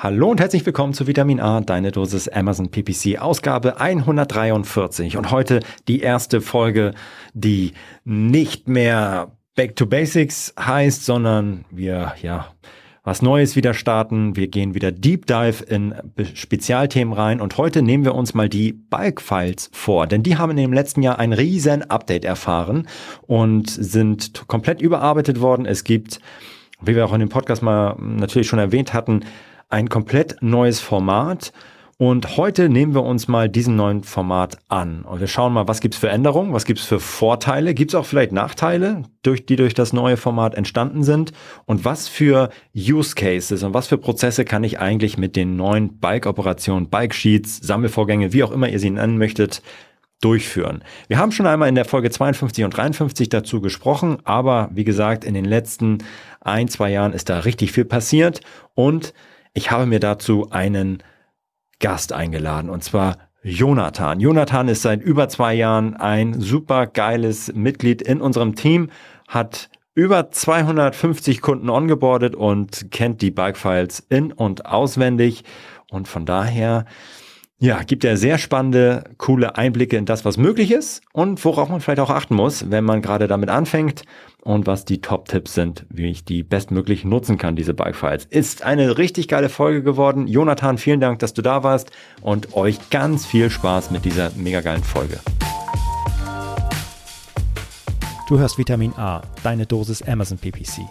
Hallo und herzlich willkommen zu Vitamin A, deine Dosis Amazon PPC, Ausgabe 143. Und heute die erste Folge, die nicht mehr Back to Basics heißt, sondern wir, ja, was Neues wieder starten. Wir gehen wieder Deep Dive in Spezialthemen rein und heute nehmen wir uns mal die Bulk Files vor, denn die haben in dem letzten Jahr ein riesen Update erfahren und sind komplett überarbeitet worden. Es gibt, wie wir auch in dem Podcast mal natürlich schon erwähnt hatten, ein komplett neues Format. Und heute nehmen wir uns mal diesen neuen Format an. Und wir schauen mal, was gibt's für Änderungen, was gibt's für Vorteile, gibt's auch vielleicht Nachteile, durch, die durch das neue Format entstanden sind und was für Use Cases und was für Prozesse kann ich eigentlich mit den neuen Bike-Operationen, Bike-Sheets, Sammelvorgänge, wie auch immer ihr sie nennen möchtet, durchführen. Wir haben schon einmal in der Folge 52 und 53 dazu gesprochen, aber wie gesagt, in den letzten ein, zwei Jahren ist da richtig viel passiert und ich habe mir dazu einen Gast eingeladen und zwar Jonathan. Jonathan ist seit über zwei Jahren ein super geiles Mitglied in unserem Team, hat über 250 Kunden ongeboardet und kennt die Bike Files in und auswendig und von daher ja, gibt er sehr spannende, coole Einblicke in das, was möglich ist und worauf man vielleicht auch achten muss, wenn man gerade damit anfängt und was die Top-Tipps sind, wie ich die bestmöglich nutzen kann, diese Bike-Files. Ist eine richtig geile Folge geworden. Jonathan, vielen Dank, dass du da warst und euch ganz viel Spaß mit dieser mega geilen Folge. Du hörst Vitamin A, deine Dosis Amazon PPC.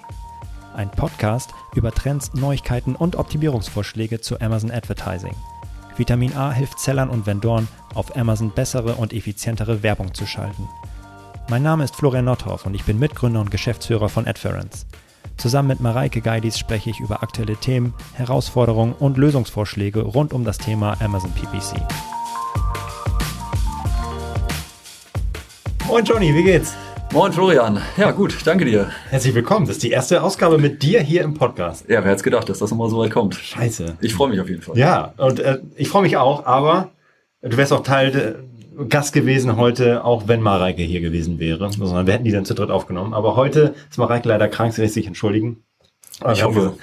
Ein Podcast über Trends, Neuigkeiten und Optimierungsvorschläge zu Amazon Advertising – Vitamin A hilft Sellern und Vendoren, auf Amazon bessere und effizientere Werbung zu schalten. Mein Name ist Florian Nothoff und ich bin Mitgründer und Geschäftsführer von Adference. Zusammen mit Mareike Geidis spreche ich über aktuelle Themen, Herausforderungen und Lösungsvorschläge rund um das Thema Amazon PPC. Moin Johnny, wie geht's? Moin Florian. Ja gut, danke dir. Herzlich willkommen. Das ist die erste Ausgabe mit dir hier im Podcast. Ja, wer hätte gedacht, dass das nochmal so weit kommt. Scheiße. Ich freue mich auf jeden Fall. Ja, und äh, ich freue mich auch, aber du wärst auch Teil äh, Gast gewesen heute, auch wenn Mareike hier gewesen wäre. Sondern wir hätten die dann zu dritt aufgenommen. Aber heute ist Mareike leider krank, sie lässt sich entschuldigen. Aber ich hoffe.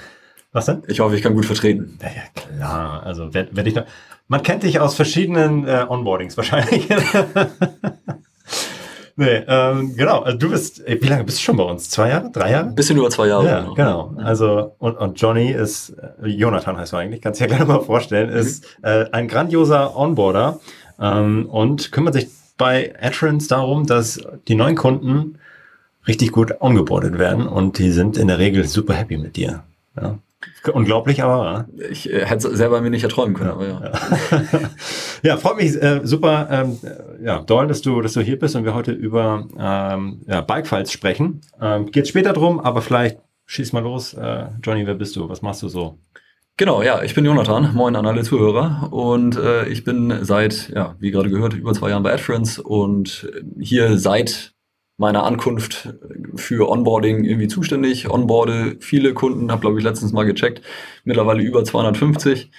Was denn? Ich hoffe, ich kann gut vertreten. Ja, ja klar. Also werde werd ich noch. Man kennt dich aus verschiedenen äh, Onboardings wahrscheinlich. Nee, ähm, genau. Also du bist, wie lange bist du schon bei uns? Zwei Jahre? Drei Jahre? Ein bisschen über zwei Jahre. Ja, genau. Also, und, und Johnny ist, äh, Jonathan heißt er eigentlich, kannst du dir ja gleich mal vorstellen, mhm. ist äh, ein grandioser Onboarder ähm, und kümmert sich bei Adference darum, dass die neuen Kunden richtig gut ongeboardet werden und die sind in der Regel super happy mit dir. Ja. Unglaublich, aber. Ja. Ich äh, hätte es selber mir nicht erträumen können, aber ja. ja, freut mich äh, super, ähm, ja, doll, dass du, dass du hier bist und wir heute über ähm, ja, Bikefiles sprechen. Ähm, geht später drum, aber vielleicht schieß mal los. Äh, Johnny, wer bist du? Was machst du so? Genau, ja, ich bin Jonathan. Moin an alle Zuhörer. Und äh, ich bin seit, ja, wie gerade gehört, über zwei Jahren bei AdFriends und hier seit meiner Ankunft für Onboarding irgendwie zuständig. Onboarde viele Kunden, habe glaube ich letztens mal gecheckt, mittlerweile über 250.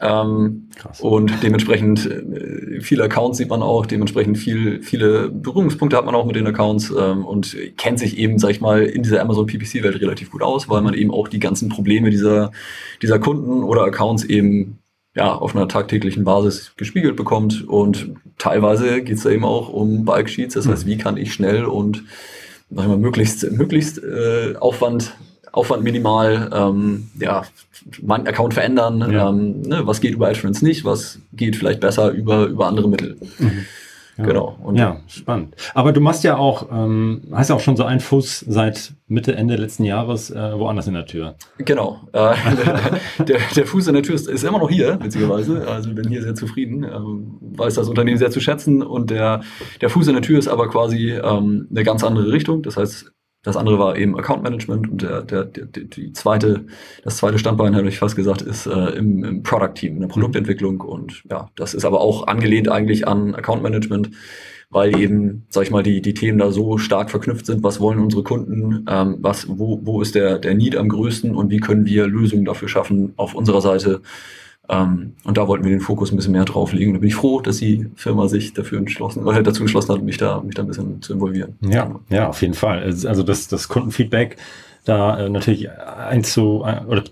Ähm. Und dementsprechend äh, viele Accounts sieht man auch, dementsprechend viel, viele Berührungspunkte hat man auch mit den Accounts ähm, und kennt sich eben, sag ich mal, in dieser Amazon PPC-Welt relativ gut aus, weil man eben auch die ganzen Probleme dieser, dieser Kunden oder Accounts eben ja, auf einer tagtäglichen Basis gespiegelt bekommt. Und teilweise geht es da eben auch um Bulk Sheets. Das heißt, mhm. wie kann ich schnell und sag ich mal, möglichst, möglichst äh, Aufwand, Aufwand minimal, ähm, ja, meinen Account verändern. Ja. Ähm, ne, was geht über AdFriends nicht? Was geht vielleicht besser über, über andere Mittel? Mhm. Ja. Genau. Und ja, spannend. Aber du machst ja auch, ähm, hast ja auch schon so einen Fuß seit Mitte, Ende letzten Jahres äh, woanders in der Tür. Genau. Äh, der, der Fuß in der Tür ist, ist immer noch hier, beziehungsweise. Also bin hier sehr zufrieden, ähm, weiß das Unternehmen sehr zu schätzen und der, der Fuß in der Tür ist aber quasi ähm, eine ganz andere Richtung. Das heißt, das andere war eben Account Management und der, der, der, die zweite, das zweite Standbein, hätte ich fast gesagt, ist äh, im, im Product Team, in der Produktentwicklung. Und ja, das ist aber auch angelehnt eigentlich an Account Management, weil eben, sag ich mal, die, die Themen da so stark verknüpft sind. Was wollen unsere Kunden? Ähm, was, wo, wo ist der, der Need am größten und wie können wir Lösungen dafür schaffen auf unserer Seite? Ähm, und da wollten wir den Fokus ein bisschen mehr drauf legen. Da bin ich froh, dass die Firma sich dafür entschlossen, oder dazu entschlossen hat, mich da, mich da ein bisschen zu involvieren. Ja, ja, auf jeden Fall. Also das, das Kundenfeedback da äh, natürlich einzu, äh, oder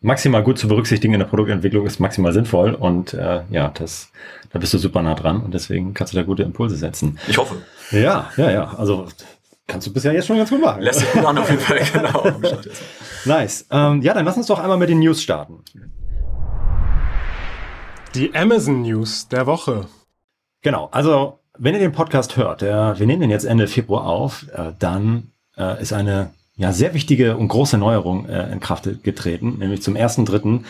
maximal gut zu berücksichtigen in der Produktentwicklung ist maximal sinnvoll und äh, ja, das, da bist du super nah dran und deswegen kannst du da gute Impulse setzen. Ich hoffe. Ja, ja, ja. Also kannst du bisher jetzt schon ganz gut machen. Lässt sich gut an auf jeden Fall, genau. nice. Ähm, ja, dann lass uns doch einmal mit den News starten. Die Amazon News der Woche. Genau, also wenn ihr den Podcast hört, äh, wir nehmen den jetzt Ende Februar auf, äh, dann äh, ist eine ja, sehr wichtige und große Neuerung äh, in Kraft getreten, nämlich zum ersten Dritten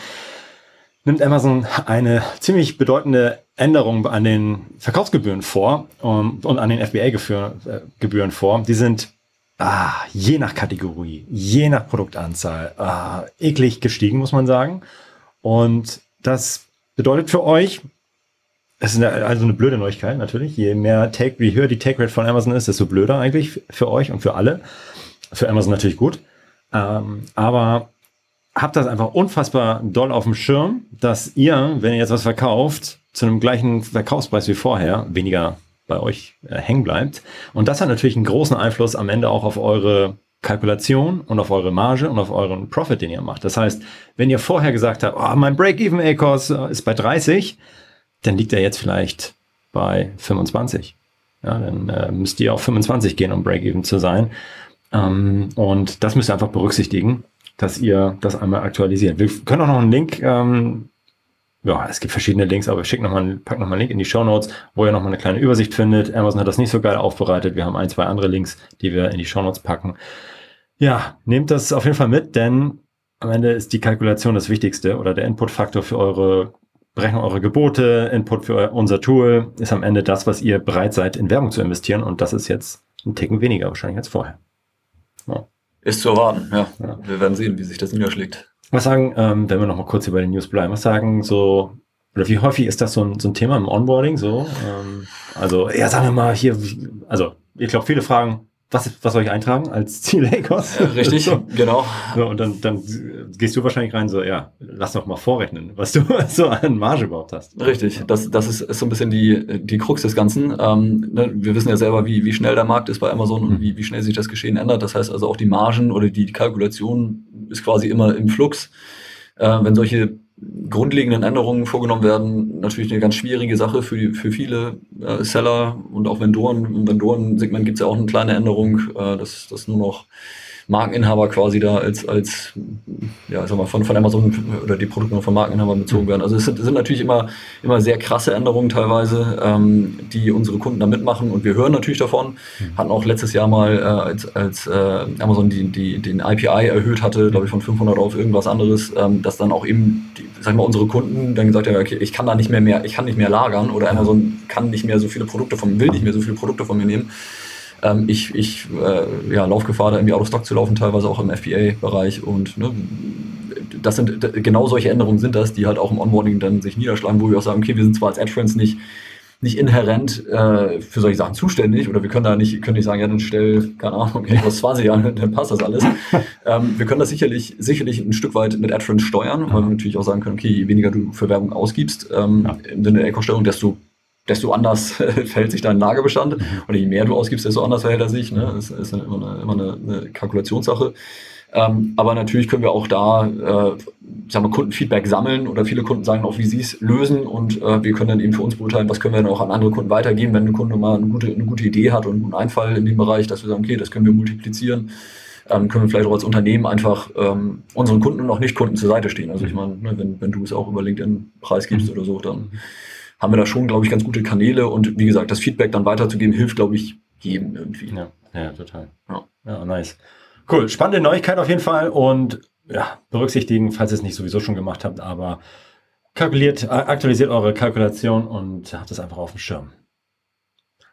nimmt Amazon eine ziemlich bedeutende Änderung an den Verkaufsgebühren vor um, und an den FBA-Gebühren vor. Die sind ah, je nach Kategorie, je nach Produktanzahl ah, eklig gestiegen, muss man sagen. Und das bedeutet für euch, es ist eine, also eine blöde Neuigkeit natürlich. Je mehr Take, wie höher die Take Rate von Amazon ist, desto blöder eigentlich für euch und für alle. Für Amazon natürlich gut. Ähm, aber habt das einfach unfassbar doll auf dem Schirm, dass ihr, wenn ihr jetzt was verkauft, zu einem gleichen Verkaufspreis wie vorher, weniger bei euch äh, hängen bleibt. Und das hat natürlich einen großen Einfluss am Ende auch auf eure Kalkulation und auf eure Marge und auf euren Profit, den ihr macht. Das heißt, wenn ihr vorher gesagt habt, oh, mein Break-Even A-Kurs äh, ist bei 30, dann liegt er jetzt vielleicht bei 25. Ja, dann äh, müsst ihr auf 25 gehen, um Break-Even zu sein. Ähm, und das müsst ihr einfach berücksichtigen, dass ihr das einmal aktualisiert. Wir können auch noch einen Link, ähm, ja, es gibt verschiedene Links, aber ich schick noch mal, pack noch mal einen Link in die Show Notes, wo ihr noch mal eine kleine Übersicht findet. Amazon hat das nicht so geil aufbereitet. Wir haben ein, zwei andere Links, die wir in die Show Notes packen. Ja, nehmt das auf jeden Fall mit, denn am Ende ist die Kalkulation das Wichtigste oder der Inputfaktor für eure Berechnung eurer Gebote, Input für unser Tool ist am Ende das, was ihr bereit seid, in Werbung zu investieren. Und das ist jetzt ein Ticken weniger wahrscheinlich als vorher. Ja. Ist zu erwarten, ja. ja. Wir werden sehen, wie sich das niederschlägt. Was sagen, ähm, wenn wir noch mal kurz über den News bleiben, was sagen so, oder wie häufig ist das so ein, so ein Thema im Onboarding so? Ähm, also, ja, sagen wir mal hier, also ich glaube, viele fragen, was, was soll ich eintragen als Ziel Lakers? Ja, richtig, so. genau. So, und dann, dann gehst du wahrscheinlich rein, so, ja, lass doch mal vorrechnen, was du so an Marge überhaupt hast. Richtig, das, das ist, ist so ein bisschen die, die Krux des Ganzen. Ähm, ne, wir wissen ja selber, wie, wie schnell der Markt ist bei Amazon und mhm. wie, wie schnell sich das Geschehen ändert. Das heißt also auch die Margen oder die, die Kalkulation ist quasi immer im Flux. Äh, wenn solche grundlegenden Änderungen vorgenommen werden, natürlich eine ganz schwierige Sache für, die, für viele äh, Seller und auch Vendoren. Im Vendoren-Segment gibt es ja auch eine kleine Änderung, äh, dass das nur noch Markeninhaber quasi da als, als ja, sag mal, von, von Amazon oder die Produkte von Markeninhabern bezogen werden. Also es sind, sind natürlich immer, immer sehr krasse Änderungen teilweise, ähm, die unsere Kunden da mitmachen und wir hören natürlich davon. Mhm. Hatten auch letztes Jahr mal, äh, als, als äh, Amazon die, die, den IPI erhöht hatte, glaube ich von 500 auf irgendwas anderes, ähm, dass dann auch eben, die, sag mal, unsere Kunden dann gesagt haben, okay, ich kann da nicht mehr, mehr, ich kann nicht mehr lagern oder Amazon kann nicht mehr so viele Produkte von, will nicht mehr so viele Produkte von mir nehmen. Ähm, ich ich äh, ja, laufe Gefahr, da irgendwie out of stock zu laufen, teilweise auch im FBA-Bereich. Und ne, das sind genau solche Änderungen sind das, die halt auch im Onboarding dann sich niederschlagen, wo wir auch sagen, okay, wir sind zwar als AdFriends nicht nicht inhärent äh, für solche Sachen zuständig oder wir können da nicht, können nicht sagen, ja, dann stell, keine Ahnung, aus 20 Jahren, dann passt das alles. ähm, wir können das sicherlich, sicherlich ein Stück weit mit AdFriends steuern, weil wir natürlich auch sagen können, okay, je weniger du für Werbung ausgibst, ähm, ja. im Sinne der Eco-Steuerung, desto desto anders verhält sich dein Lagerbestand. Mhm. Oder je mehr du ausgibst, desto anders verhält er sich. Ne? Das ist immer eine, immer eine, eine Kalkulationssache. Ähm, aber natürlich können wir auch da äh, sagen wir, Kundenfeedback sammeln oder viele Kunden sagen auch, wie sie es lösen und äh, wir können dann eben für uns beurteilen, was können wir dann auch an andere Kunden weitergeben, wenn ein Kunde mal eine gute, eine gute Idee hat und einen guten Einfall in dem Bereich, dass wir sagen, okay, das können wir multiplizieren. Ähm, können wir vielleicht auch als Unternehmen einfach ähm, unseren Kunden und auch Nicht-Kunden zur Seite stehen. Also ich meine, ne, wenn, wenn du es auch über LinkedIn preisgibst mhm. oder so, dann haben wir da schon, glaube ich, ganz gute Kanäle und wie gesagt, das Feedback dann weiterzugeben, hilft, glaube ich, jedem irgendwie. Ja, ja total. Ja. ja, nice. Cool, spannende Neuigkeit auf jeden Fall und ja, berücksichtigen, falls ihr es nicht sowieso schon gemacht habt, aber kalkuliert, aktualisiert eure Kalkulation und habt es einfach auf dem Schirm.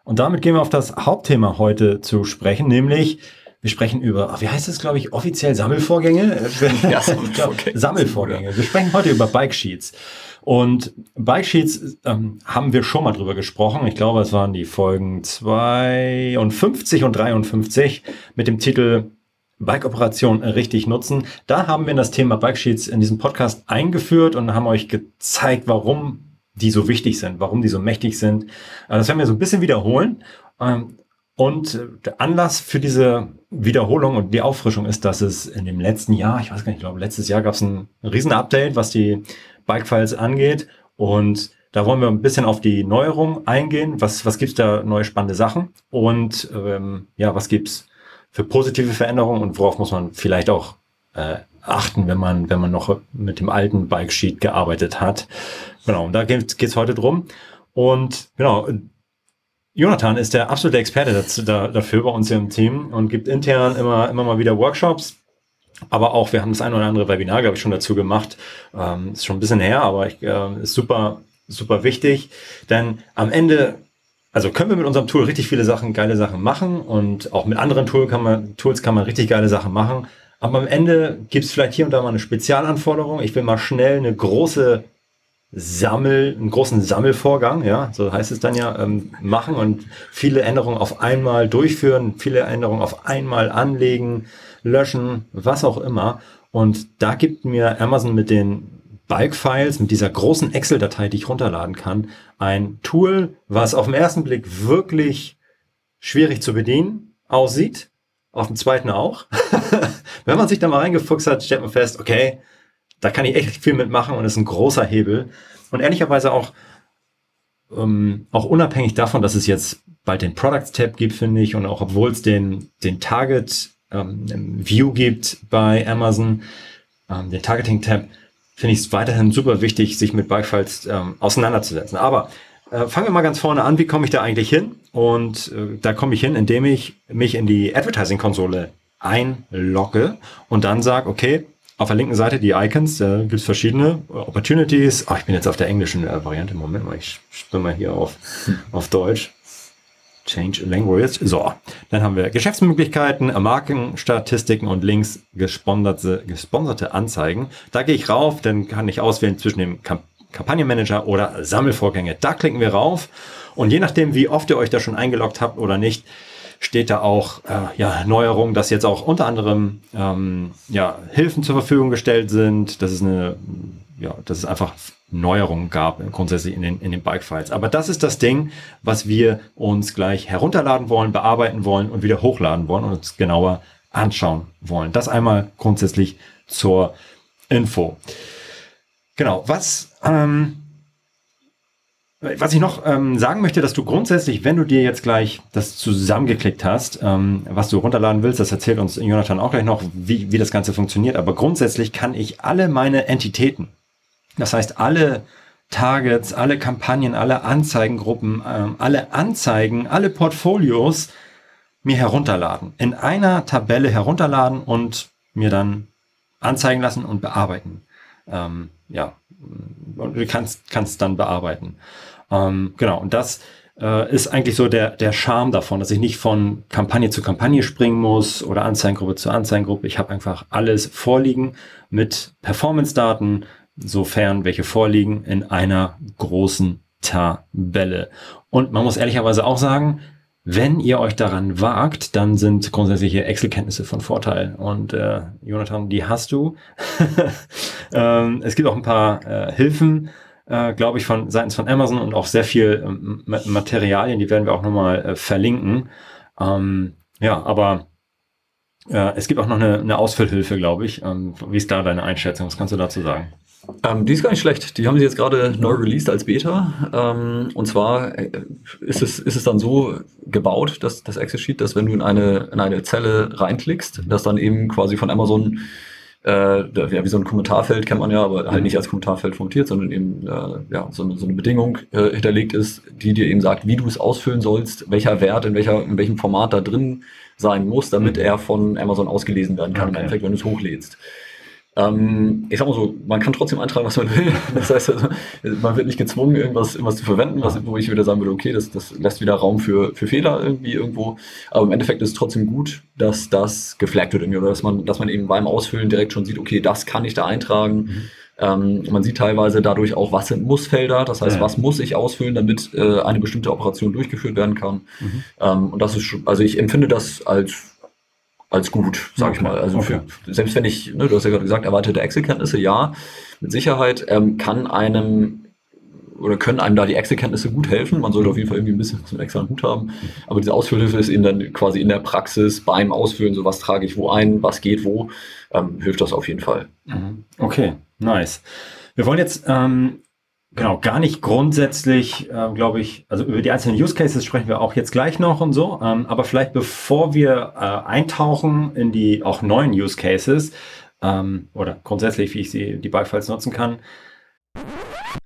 Und damit gehen wir auf das Hauptthema heute zu sprechen, nämlich wir sprechen über, wie heißt es, glaube ich, offiziell Sammelvorgänge? Ja, Sammelvorgänge. Sammelvorgänge. Wir sprechen heute über Bike Sheets. Und Bike Sheets ähm, haben wir schon mal drüber gesprochen. Ich glaube, es waren die Folgen 52 und 53 mit dem Titel Bike-Operation richtig nutzen. Da haben wir das Thema Bike Sheets in diesem Podcast eingeführt und haben euch gezeigt, warum die so wichtig sind, warum die so mächtig sind. Also das werden wir so ein bisschen wiederholen. Ähm, Und äh, der Anlass für diese Wiederholung und die Auffrischung ist, dass es in dem letzten Jahr, ich weiß gar nicht, ich glaube, letztes Jahr gab es ein Riesen-Update, was die Bike-Files angeht. Und da wollen wir ein bisschen auf die Neuerung eingehen. Was, was gibt's da neue spannende Sachen? Und ähm, ja, was gibt's für positive Veränderungen und worauf muss man vielleicht auch äh, achten, wenn man, wenn man noch mit dem alten Bike Sheet gearbeitet hat. Genau, und da geht es heute drum. Und genau, Jonathan ist der absolute Experte dazu, da, dafür bei uns hier im Team und gibt intern immer, immer mal wieder Workshops. Aber auch, wir haben das ein oder andere Webinar, glaube ich, schon dazu gemacht. Ähm, ist schon ein bisschen her, aber ich, äh, ist super, super wichtig. Denn am Ende, also können wir mit unserem Tool richtig viele Sachen, geile Sachen machen und auch mit anderen Tool kann man, Tools kann man richtig geile Sachen machen. Aber am Ende gibt es vielleicht hier und da mal eine Spezialanforderung. Ich will mal schnell eine große Sammel, einen großen Sammelvorgang, ja, so heißt es dann ja, ähm, machen und viele Änderungen auf einmal durchführen, viele Änderungen auf einmal anlegen, löschen, was auch immer. Und da gibt mir Amazon mit den Bike-Files, mit dieser großen Excel-Datei, die ich runterladen kann, ein Tool, was auf den ersten Blick wirklich schwierig zu bedienen aussieht, auf dem zweiten auch. Wenn man sich da mal reingefuchst hat, stellt man fest, okay, da kann ich echt viel mitmachen und ist ein großer Hebel. Und ehrlicherweise auch, ähm, auch unabhängig davon, dass es jetzt bald den Products Tab gibt, finde ich, und auch obwohl es den, den Target ähm, View gibt bei Amazon, ähm, den Targeting Tab, finde ich es weiterhin super wichtig, sich mit Bikefiles ähm, auseinanderzusetzen. Aber äh, fangen wir mal ganz vorne an. Wie komme ich da eigentlich hin? Und äh, da komme ich hin, indem ich mich in die Advertising-Konsole einlogge und dann sage, okay, auf der linken Seite die Icons, da gibt es verschiedene Opportunities. Oh, ich bin jetzt auf der englischen äh, Variante. Moment mal, ich springe mal hier auf, auf Deutsch. Change Language. So, dann haben wir Geschäftsmöglichkeiten, Markenstatistiken und links gesponserte, gesponserte Anzeigen. Da gehe ich rauf, dann kann ich auswählen zwischen dem Kamp Kampagnenmanager oder Sammelvorgänge. Da klicken wir rauf und je nachdem, wie oft ihr euch da schon eingeloggt habt oder nicht, steht da auch äh, ja, Neuerung, dass jetzt auch unter anderem ähm, ja, Hilfen zur Verfügung gestellt sind, dass es eine, ja, dass es einfach Neuerungen gab grundsätzlich in den, in den Bike-Files. Aber das ist das Ding, was wir uns gleich herunterladen wollen, bearbeiten wollen und wieder hochladen wollen und uns genauer anschauen wollen. Das einmal grundsätzlich zur Info. Genau, was ähm, was ich noch ähm, sagen möchte, dass du grundsätzlich, wenn du dir jetzt gleich das zusammengeklickt hast, ähm, was du runterladen willst, das erzählt uns Jonathan auch gleich noch, wie, wie das Ganze funktioniert. Aber grundsätzlich kann ich alle meine Entitäten, das heißt alle Targets, alle Kampagnen, alle Anzeigengruppen, ähm, alle Anzeigen, alle Portfolios mir herunterladen. In einer Tabelle herunterladen und mir dann anzeigen lassen und bearbeiten. Ähm, ja, und du kannst, kannst dann bearbeiten. Ähm, genau, und das äh, ist eigentlich so der, der Charme davon, dass ich nicht von Kampagne zu Kampagne springen muss oder Anzeigengruppe zu Anzeigengruppe. Ich habe einfach alles vorliegen mit Performance-Daten, sofern welche vorliegen, in einer großen Tabelle. Und man muss ehrlicherweise auch sagen, wenn ihr euch daran wagt, dann sind grundsätzliche Excel-Kenntnisse von Vorteil. Und äh, Jonathan, die hast du. ähm, es gibt auch ein paar äh, Hilfen, äh, glaube ich, von seitens von Amazon und auch sehr viel ähm, Materialien, die werden wir auch nochmal äh, verlinken. Ähm, ja, aber äh, es gibt auch noch eine, eine Ausfüllhilfe, glaube ich. Ähm, wie ist da deine Einschätzung? Was kannst du dazu sagen? Ähm, die ist gar nicht schlecht. Die haben sie jetzt gerade neu released als Beta. Ähm, und zwar äh, ist es, ist es dann so gebaut, dass das Access Sheet, dass wenn du in eine, in eine Zelle reinklickst, dass dann eben quasi von Amazon äh, ja, wie so ein Kommentarfeld kennt man ja, aber halt nicht als Kommentarfeld formatiert, sondern eben äh, ja, so, eine, so eine Bedingung äh, hinterlegt ist, die dir eben sagt, wie du es ausfüllen sollst, welcher Wert in, welcher, in welchem Format da drin sein muss, damit mhm. er von Amazon ausgelesen werden kann, okay. im Endeffekt, wenn du es hochlädst. Ähm, ich sag mal so, man kann trotzdem eintragen, was man will. Das heißt, also, man wird nicht gezwungen, irgendwas, irgendwas zu verwenden, was, wo ich wieder sagen würde, okay, das, das lässt wieder Raum für, für Fehler irgendwie irgendwo. Aber im Endeffekt ist es trotzdem gut, dass das geflaggt wird irgendwie, oder dass man, dass man eben beim Ausfüllen direkt schon sieht, okay, das kann ich da eintragen. Mhm. Ähm, man sieht teilweise dadurch auch, was sind Mussfelder, das heißt, ja. was muss ich ausfüllen, damit äh, eine bestimmte Operation durchgeführt werden kann. Mhm. Ähm, und das ist, also ich empfinde das als als gut, sag okay. ich mal. Also okay. für, selbst wenn ich, ne, du hast ja gerade gesagt, erweiterte Excel-Kenntnisse, ja, mit Sicherheit ähm, kann einem oder können einem da die Excel-Kenntnisse gut helfen. Man sollte auf jeden Fall irgendwie ein bisschen was mit Excel Hut haben. Aber diese Ausfüllhilfe ist eben dann quasi in der Praxis beim Ausfüllen, so was trage ich wo ein, was geht wo, ähm, hilft das auf jeden Fall. Mhm. Okay, nice. Wir wollen jetzt ähm, genau gar nicht grundsätzlich, äh, glaube ich, also über die einzelnen Use Cases sprechen wir auch jetzt gleich noch und so. Ähm, aber vielleicht bevor wir äh, eintauchen in die auch neuen Use Cases ähm, oder grundsätzlich, wie ich sie die Bikefiles nutzen kann.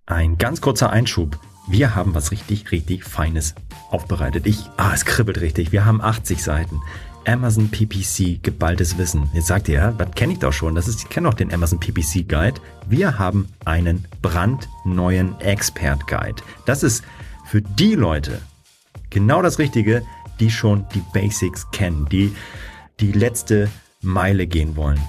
Ein ganz kurzer Einschub. Wir haben was richtig, richtig Feines aufbereitet. Ich, ah, es kribbelt richtig. Wir haben 80 Seiten. Amazon PPC geballtes Wissen. Jetzt sagt ihr, ja, das kenne ich doch schon. Das ist, ich kenne doch den Amazon PPC Guide. Wir haben einen brandneuen Expert Guide. Das ist für die Leute genau das Richtige, die schon die Basics kennen, die die letzte Meile gehen wollen.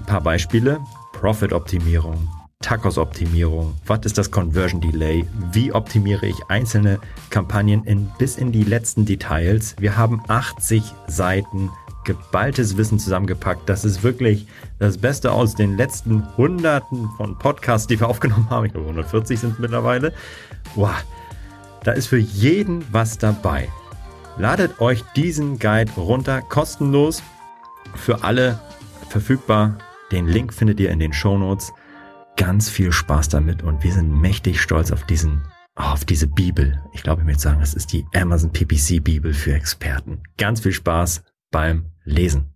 Ein paar Beispiele. Profit-Optimierung, Tacos-Optimierung, was ist das Conversion Delay, wie optimiere ich einzelne Kampagnen in, bis in die letzten Details. Wir haben 80 Seiten geballtes Wissen zusammengepackt. Das ist wirklich das Beste aus den letzten Hunderten von Podcasts, die wir aufgenommen haben. Ich glaube, 140 sind es mittlerweile. Wow, da ist für jeden was dabei. Ladet euch diesen Guide runter, kostenlos, für alle verfügbar. Den Link findet ihr in den Show Notes ganz viel Spaß damit und wir sind mächtig stolz auf diesen auf diese Bibel. Ich glaube, ich möchte sagen, das ist die Amazon PPC Bibel für Experten. Ganz viel Spaß beim Lesen.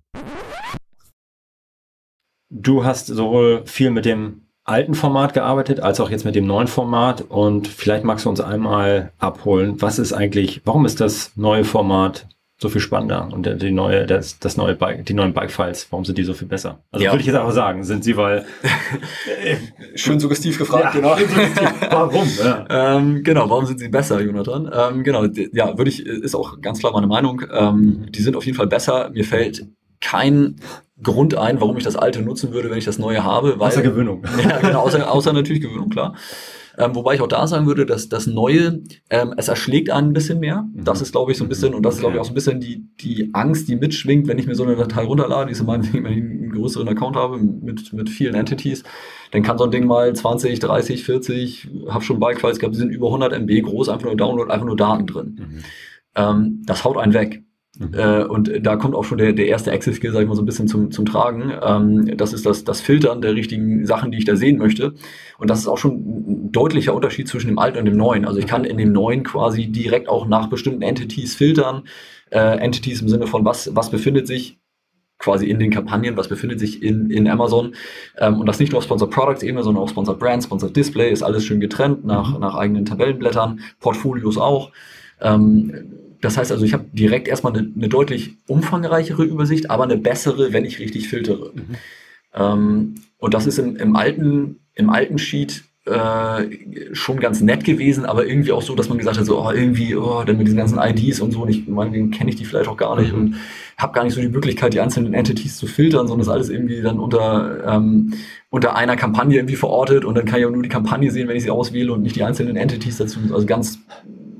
Du hast sowohl viel mit dem alten Format gearbeitet, als auch jetzt mit dem neuen Format. Und vielleicht magst du uns einmal abholen. Was ist eigentlich, warum ist das neue Format so viel spannender und die neue, das, das neue Bike, die neuen Bike-Files, warum sind die so viel besser? Also ja. würde ich jetzt einfach sagen, sind sie, weil schön suggestiv gefragt, ja, genau. warum? Ja. Ähm, genau, warum sind sie besser, Jonathan? Ähm, genau, ja, würde ich, ist auch ganz klar meine Meinung. Ähm, die sind auf jeden Fall besser. Mir fällt kein Grund ein, warum ich das alte nutzen würde, wenn ich das neue habe. Weil, außer Gewöhnung. Ja, genau, außer, außer natürlich Gewöhnung, klar. Ähm, wobei ich auch da sagen würde, dass das Neue, ähm, es erschlägt einen ein bisschen mehr. Mhm. Das ist, glaube ich, so ein bisschen, und das ist, glaube ich, auch so ein bisschen die, die Angst, die mitschwingt, wenn ich mir so eine Datei runterlade, die ist meinetwegen, wenn ich einen größeren Account habe mit, mit vielen Entities, dann kann so ein Ding mal 20, 30, 40, habe schon Bikefiles gehabt, die sind über 100 MB groß, einfach nur Download, einfach nur Daten drin. Mhm. Ähm, das haut einen weg. Mhm. Äh, und da kommt auch schon der, der erste Access-Skill, sag ich mal, so ein bisschen zum, zum Tragen. Ähm, das ist das, das Filtern der richtigen Sachen, die ich da sehen möchte. Und das ist auch schon ein deutlicher Unterschied zwischen dem alten und dem neuen. Also ich kann in dem neuen quasi direkt auch nach bestimmten Entities filtern. Äh, Entities im Sinne von, was, was befindet sich quasi in den Kampagnen, was befindet sich in, in Amazon. Ähm, und das nicht nur auf Sponsored Products Ebene, sondern auch Sponsored Brands, Sponsored Display, ist alles schön getrennt nach, mhm. nach eigenen Tabellenblättern, Portfolios auch. Ähm, das heißt also, ich habe direkt erstmal eine, eine, deutlich umfangreichere Übersicht, aber eine bessere, wenn ich richtig filtere. Mhm. Ähm, und das ist im, im, alten, im alten Sheet äh, schon ganz nett gewesen, aber irgendwie auch so, dass man gesagt hat, so oh, irgendwie, oh, dann mit diesen ganzen IDs und so, und ich meine, kenne ich die vielleicht auch gar nicht mhm. und habe gar nicht so die Möglichkeit, die einzelnen Entities zu filtern, sondern das alles irgendwie dann unter, ähm, unter einer Kampagne irgendwie verortet und dann kann ich auch nur die Kampagne sehen, wenn ich sie auswähle und nicht die einzelnen Entities dazu. Also ganz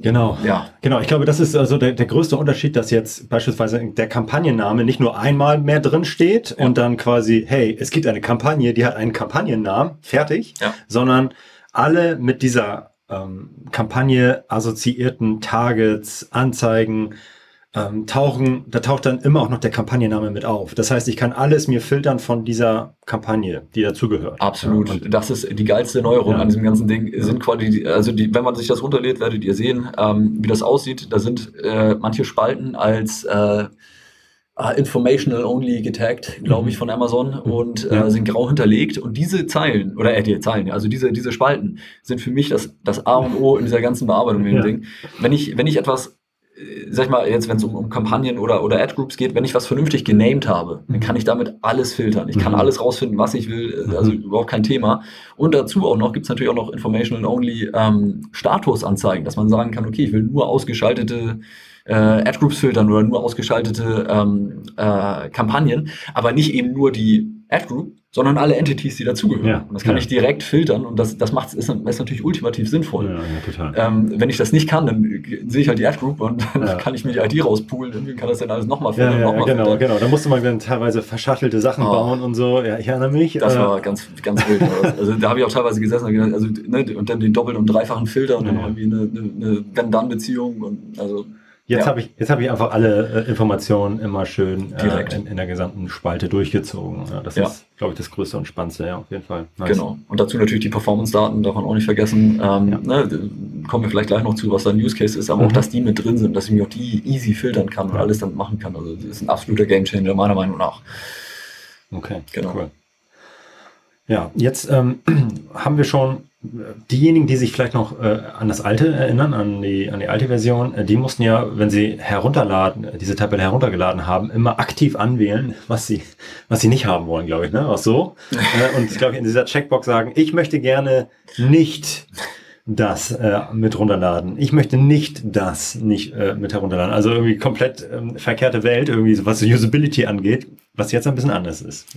Genau. Ja. Genau. Ich glaube, das ist also der, der größte Unterschied, dass jetzt beispielsweise der Kampagnenname nicht nur einmal mehr drin steht ja. und dann quasi, hey, es gibt eine Kampagne, die hat einen Kampagnennamen, fertig, ja. sondern alle mit dieser ähm, Kampagne assoziierten Targets, Anzeigen, ähm, tauchen, da taucht dann immer auch noch der Kampagnenname mit auf. Das heißt, ich kann alles mir filtern von dieser Kampagne, die dazugehört. Absolut. Ja, das ist die geilste Neuerung ja. an diesem ganzen Ding. Sind quasi, also die, wenn man sich das runterlädt, werdet ihr sehen, ähm, wie das aussieht. Da sind äh, manche Spalten als äh, Uh, informational only getaggt, glaube ich, mhm. von Amazon mhm. und äh, sind grau hinterlegt. Und diese Zeilen, oder äh, die Zeilen, also diese, diese Spalten sind für mich das, das A und O in dieser ganzen Bearbeitung. Ja. Ding. Wenn ich, wenn ich etwas sag ich mal, jetzt, wenn es um, um Kampagnen oder, oder Ad-Groups geht, wenn ich was vernünftig genamed habe, dann kann ich damit alles filtern. Ich kann mhm. alles rausfinden, was ich will, äh, also mhm. überhaupt kein Thema. Und dazu auch noch, gibt es natürlich auch noch Informational-Only ähm, Statusanzeigen, dass man sagen kann, okay, ich will nur ausgeschaltete äh, Ad-Groups filtern oder nur ausgeschaltete ähm, äh, Kampagnen, aber nicht eben nur die Ad-Group, sondern alle Entities, die dazugehören. Ja, und das kann ja. ich direkt filtern und das, das macht ist, ist natürlich ultimativ sinnvoll. Ja, ja, total. Ähm, wenn ich das nicht kann, dann sehe ich halt die Ad-Group und dann kann ich mir die ID rauspoolen und kann das dann alles nochmal filtern, ja, nochmal genau, filtern. genau. Da musste man dann teilweise verschachtelte Sachen Oh. bauen und so. Ja, ich erinnere mich. Das äh, war ganz, ganz wild. Also da habe ich auch teilweise gesessen und gedacht, also, ne, und dann den doppelten und dreifachen Filter und dann noch irgendwie eine, eine, eine Wenn-Dann-Beziehung und also Jetzt Ja. habe ich, jetzt habe ich einfach alle äh, Informationen immer schön äh, Direkt. in, in der gesamten Spalte durchgezogen. Ja, das Ja. ist, glaube ich, das Größte und Spannendste, ja, auf jeden Fall. Nice. Genau. Und dazu natürlich die Performance-Daten, darf man auch nicht vergessen. Ähm, ne, kommen wir vielleicht gleich noch zu, was da ein Use Case ist, aber auch, Mhm. dass die mit drin sind, dass ich mir auch die easy filtern kann und alles damit machen kann. Also das ist ein absoluter Gamechanger meiner Meinung nach. Okay, Genau. cool. Ja, jetzt ähm, haben wir schon diejenigen, die sich vielleicht noch äh, an das alte erinnern, an die, an die alte Version, äh, die mussten ja, wenn sie herunterladen, äh, diese Tabelle heruntergeladen haben, immer aktiv anwählen, was sie, was sie nicht haben wollen, glaube ich, ne? Auch so. äh, und glaube ich in dieser Checkbox sagen, ich möchte gerne nicht das äh, mit runterladen. Ich möchte nicht das nicht äh, mit herunterladen. Also irgendwie komplett ähm, verkehrte Welt, irgendwie was Usability angeht, was jetzt ein bisschen anders ist.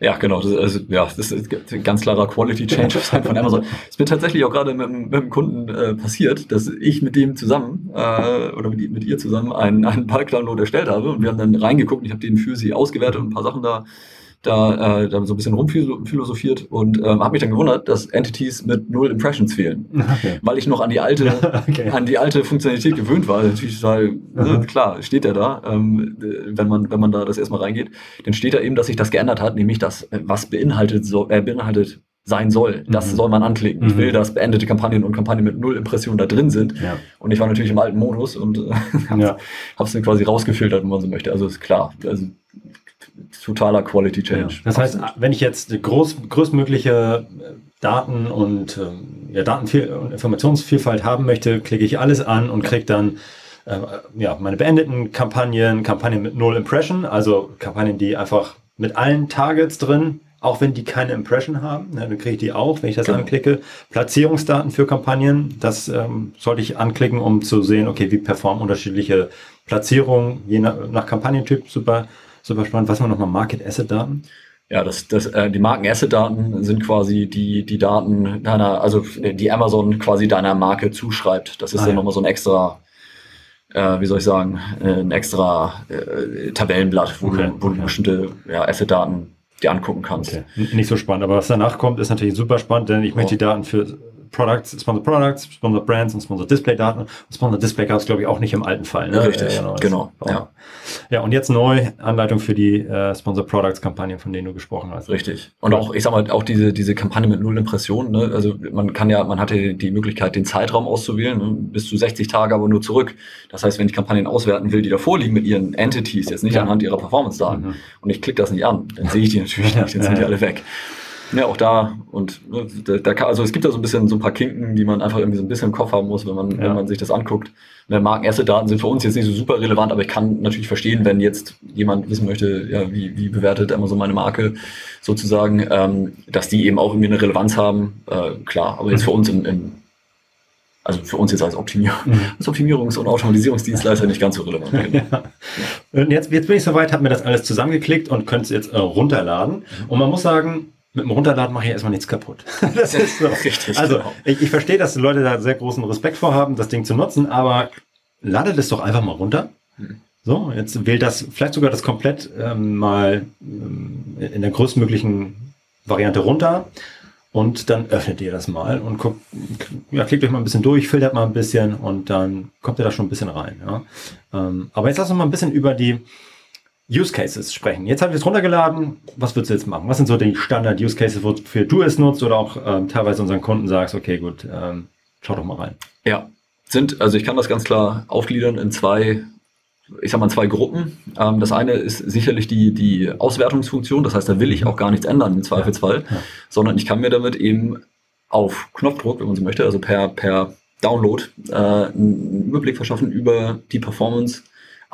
Ja, genau. Das, also, ja, das ist ein ganz klarer Quality Change von Amazon. Ist mir tatsächlich auch gerade mit, mit einem Kunden äh, passiert, dass ich mit dem zusammen äh, oder mit, mit ihr zusammen einen, einen Bulk-Download erstellt habe und wir haben dann reingeguckt und ich habe den für sie ausgewertet und ein paar Sachen da da, äh, da so ein bisschen rumphilosophiert und ähm, habe mich dann gewundert, dass Entities mit null Impressions fehlen. Okay. Weil ich noch an die alte, Okay. an die alte Funktionalität gewöhnt war. Natürlich total, ne, Mhm. klar, steht der da, ähm, äh, wenn man, wenn man da das erstmal reingeht, dann steht da eben, dass sich das geändert hat, nämlich das, äh, was beinhaltet, so, äh, beinhaltet sein soll. Das Mhm. soll man anklicken. Ich Mhm. will, dass beendete Kampagnen und Kampagnen mit null Impressionen da drin sind. Ja. Und ich war natürlich im alten Modus und äh, Ja. hab's dann quasi rausgefiltert, wenn man so möchte. Also ist klar, also totaler Quality Change. Ja. Das heißt, wenn ich jetzt groß, größtmögliche äh, Daten und ähm, ja, Datenviel und Informationsvielfalt haben möchte, klicke ich alles an und kriege dann äh, ja, meine beendeten Kampagnen, Kampagnen mit Null Impression, also Kampagnen, die einfach mit allen Targets drin, auch wenn die keine Impression haben, ne, dann kriege ich die auch, wenn ich das Genau. anklicke. Platzierungsdaten für Kampagnen, das ähm, sollte ich anklicken, um zu sehen, okay, wie performen unterschiedliche Platzierungen, je nach, nach Kampagnentyp, super, super spannend. Was war nochmal Market Asset Daten? Ja, das, das, äh, die Marken-Asset-Daten sind quasi die, die Daten deiner, also die Amazon quasi deiner Marke zuschreibt. Das ist Ah, dann ja. nochmal so ein extra, äh, wie soll ich sagen, äh, ein extra äh, Tabellenblatt, wo Okay, du, wo du bestimmte ja, Asset-Daten dir angucken kannst. Okay. Nicht so spannend, aber was danach kommt, ist natürlich super spannend, denn ich möchte die Daten für Products, Sponsored Products, Sponsored Brands und Sponsored Display Daten. Und Sponsored Display gab es, glaube ich, auch nicht im alten Fall. Ne? Richtig, Äh, genau, oh. ja. ja, und jetzt neu Anleitung für die äh, Sponsored Products Kampagne, von denen du gesprochen hast. Richtig. Und auch, ich sag mal, auch diese, diese Kampagne mit null Impressionen, ne? also man kann ja, man hatte die Möglichkeit, den Zeitraum auszuwählen, ne? bis zu 60 Tage aber nur zurück. Das heißt, wenn ich Kampagnen auswerten will, die davor liegen mit ihren Entities, jetzt nicht Ja. anhand ihrer Performance-Daten, Mhm. und ich klicke das nicht an, dann sehe ich die natürlich nicht, dann sind die alle weg. Ja, auch da und ne, da, da kann, also es gibt da so ein bisschen so ein paar Kinken, die man einfach irgendwie so ein bisschen im Kopf haben muss, wenn man, Ja. wenn man sich das anguckt. Ne, Marken-Asset-Daten sind für uns jetzt nicht so super relevant, aber ich kann natürlich verstehen, wenn jetzt jemand wissen möchte, ja, wie, wie bewertet Amazon meine Marke sozusagen, ähm, dass die eben auch irgendwie eine Relevanz haben, äh, klar, aber jetzt für uns im, im also für uns jetzt als, Optimier Mhm. als Optimierungs- und Automatisierungsdienstleister nicht ganz so relevant. Genau. Ja. Und jetzt, jetzt bin ich soweit, habe mir das alles zusammengeklickt und könnte es jetzt äh, runterladen. Und man muss sagen, mit dem Runterladen mache ich erstmal nichts kaputt. Das ist so. Richtig, Also, genau. ich, ich verstehe, dass die Leute da sehr großen Respekt vor haben, das Ding zu nutzen, aber ladet es doch einfach mal runter. Mhm. So, jetzt wählt das, vielleicht sogar das komplett ähm, mal ähm, in der größtmöglichen Variante runter und dann öffnet ihr das mal und guckt, ja, klickt euch mal ein bisschen durch, filtert mal ein bisschen und dann kommt ihr da schon ein bisschen rein. Ja. Ähm, aber jetzt lass uns mal ein bisschen über die Use Cases sprechen. Jetzt habe ich es runtergeladen. Was würdest du jetzt machen? Was sind so die Standard Use Cases, wofür du es nutzt oder auch ähm, teilweise unseren Kunden sagst, okay, gut, ähm, schau doch mal rein. Ja, sind, also ich kann das ganz klar aufgliedern in zwei, ich sag mal, zwei Gruppen. Ähm, das eine ist sicherlich die, die Auswertungsfunktion, das heißt, da will ich auch gar nichts ändern im Zweifelsfall, Ja. sondern ich kann mir damit eben auf Knopfdruck, wenn man so möchte, also per, per Download, äh, einen Überblick verschaffen über die Performance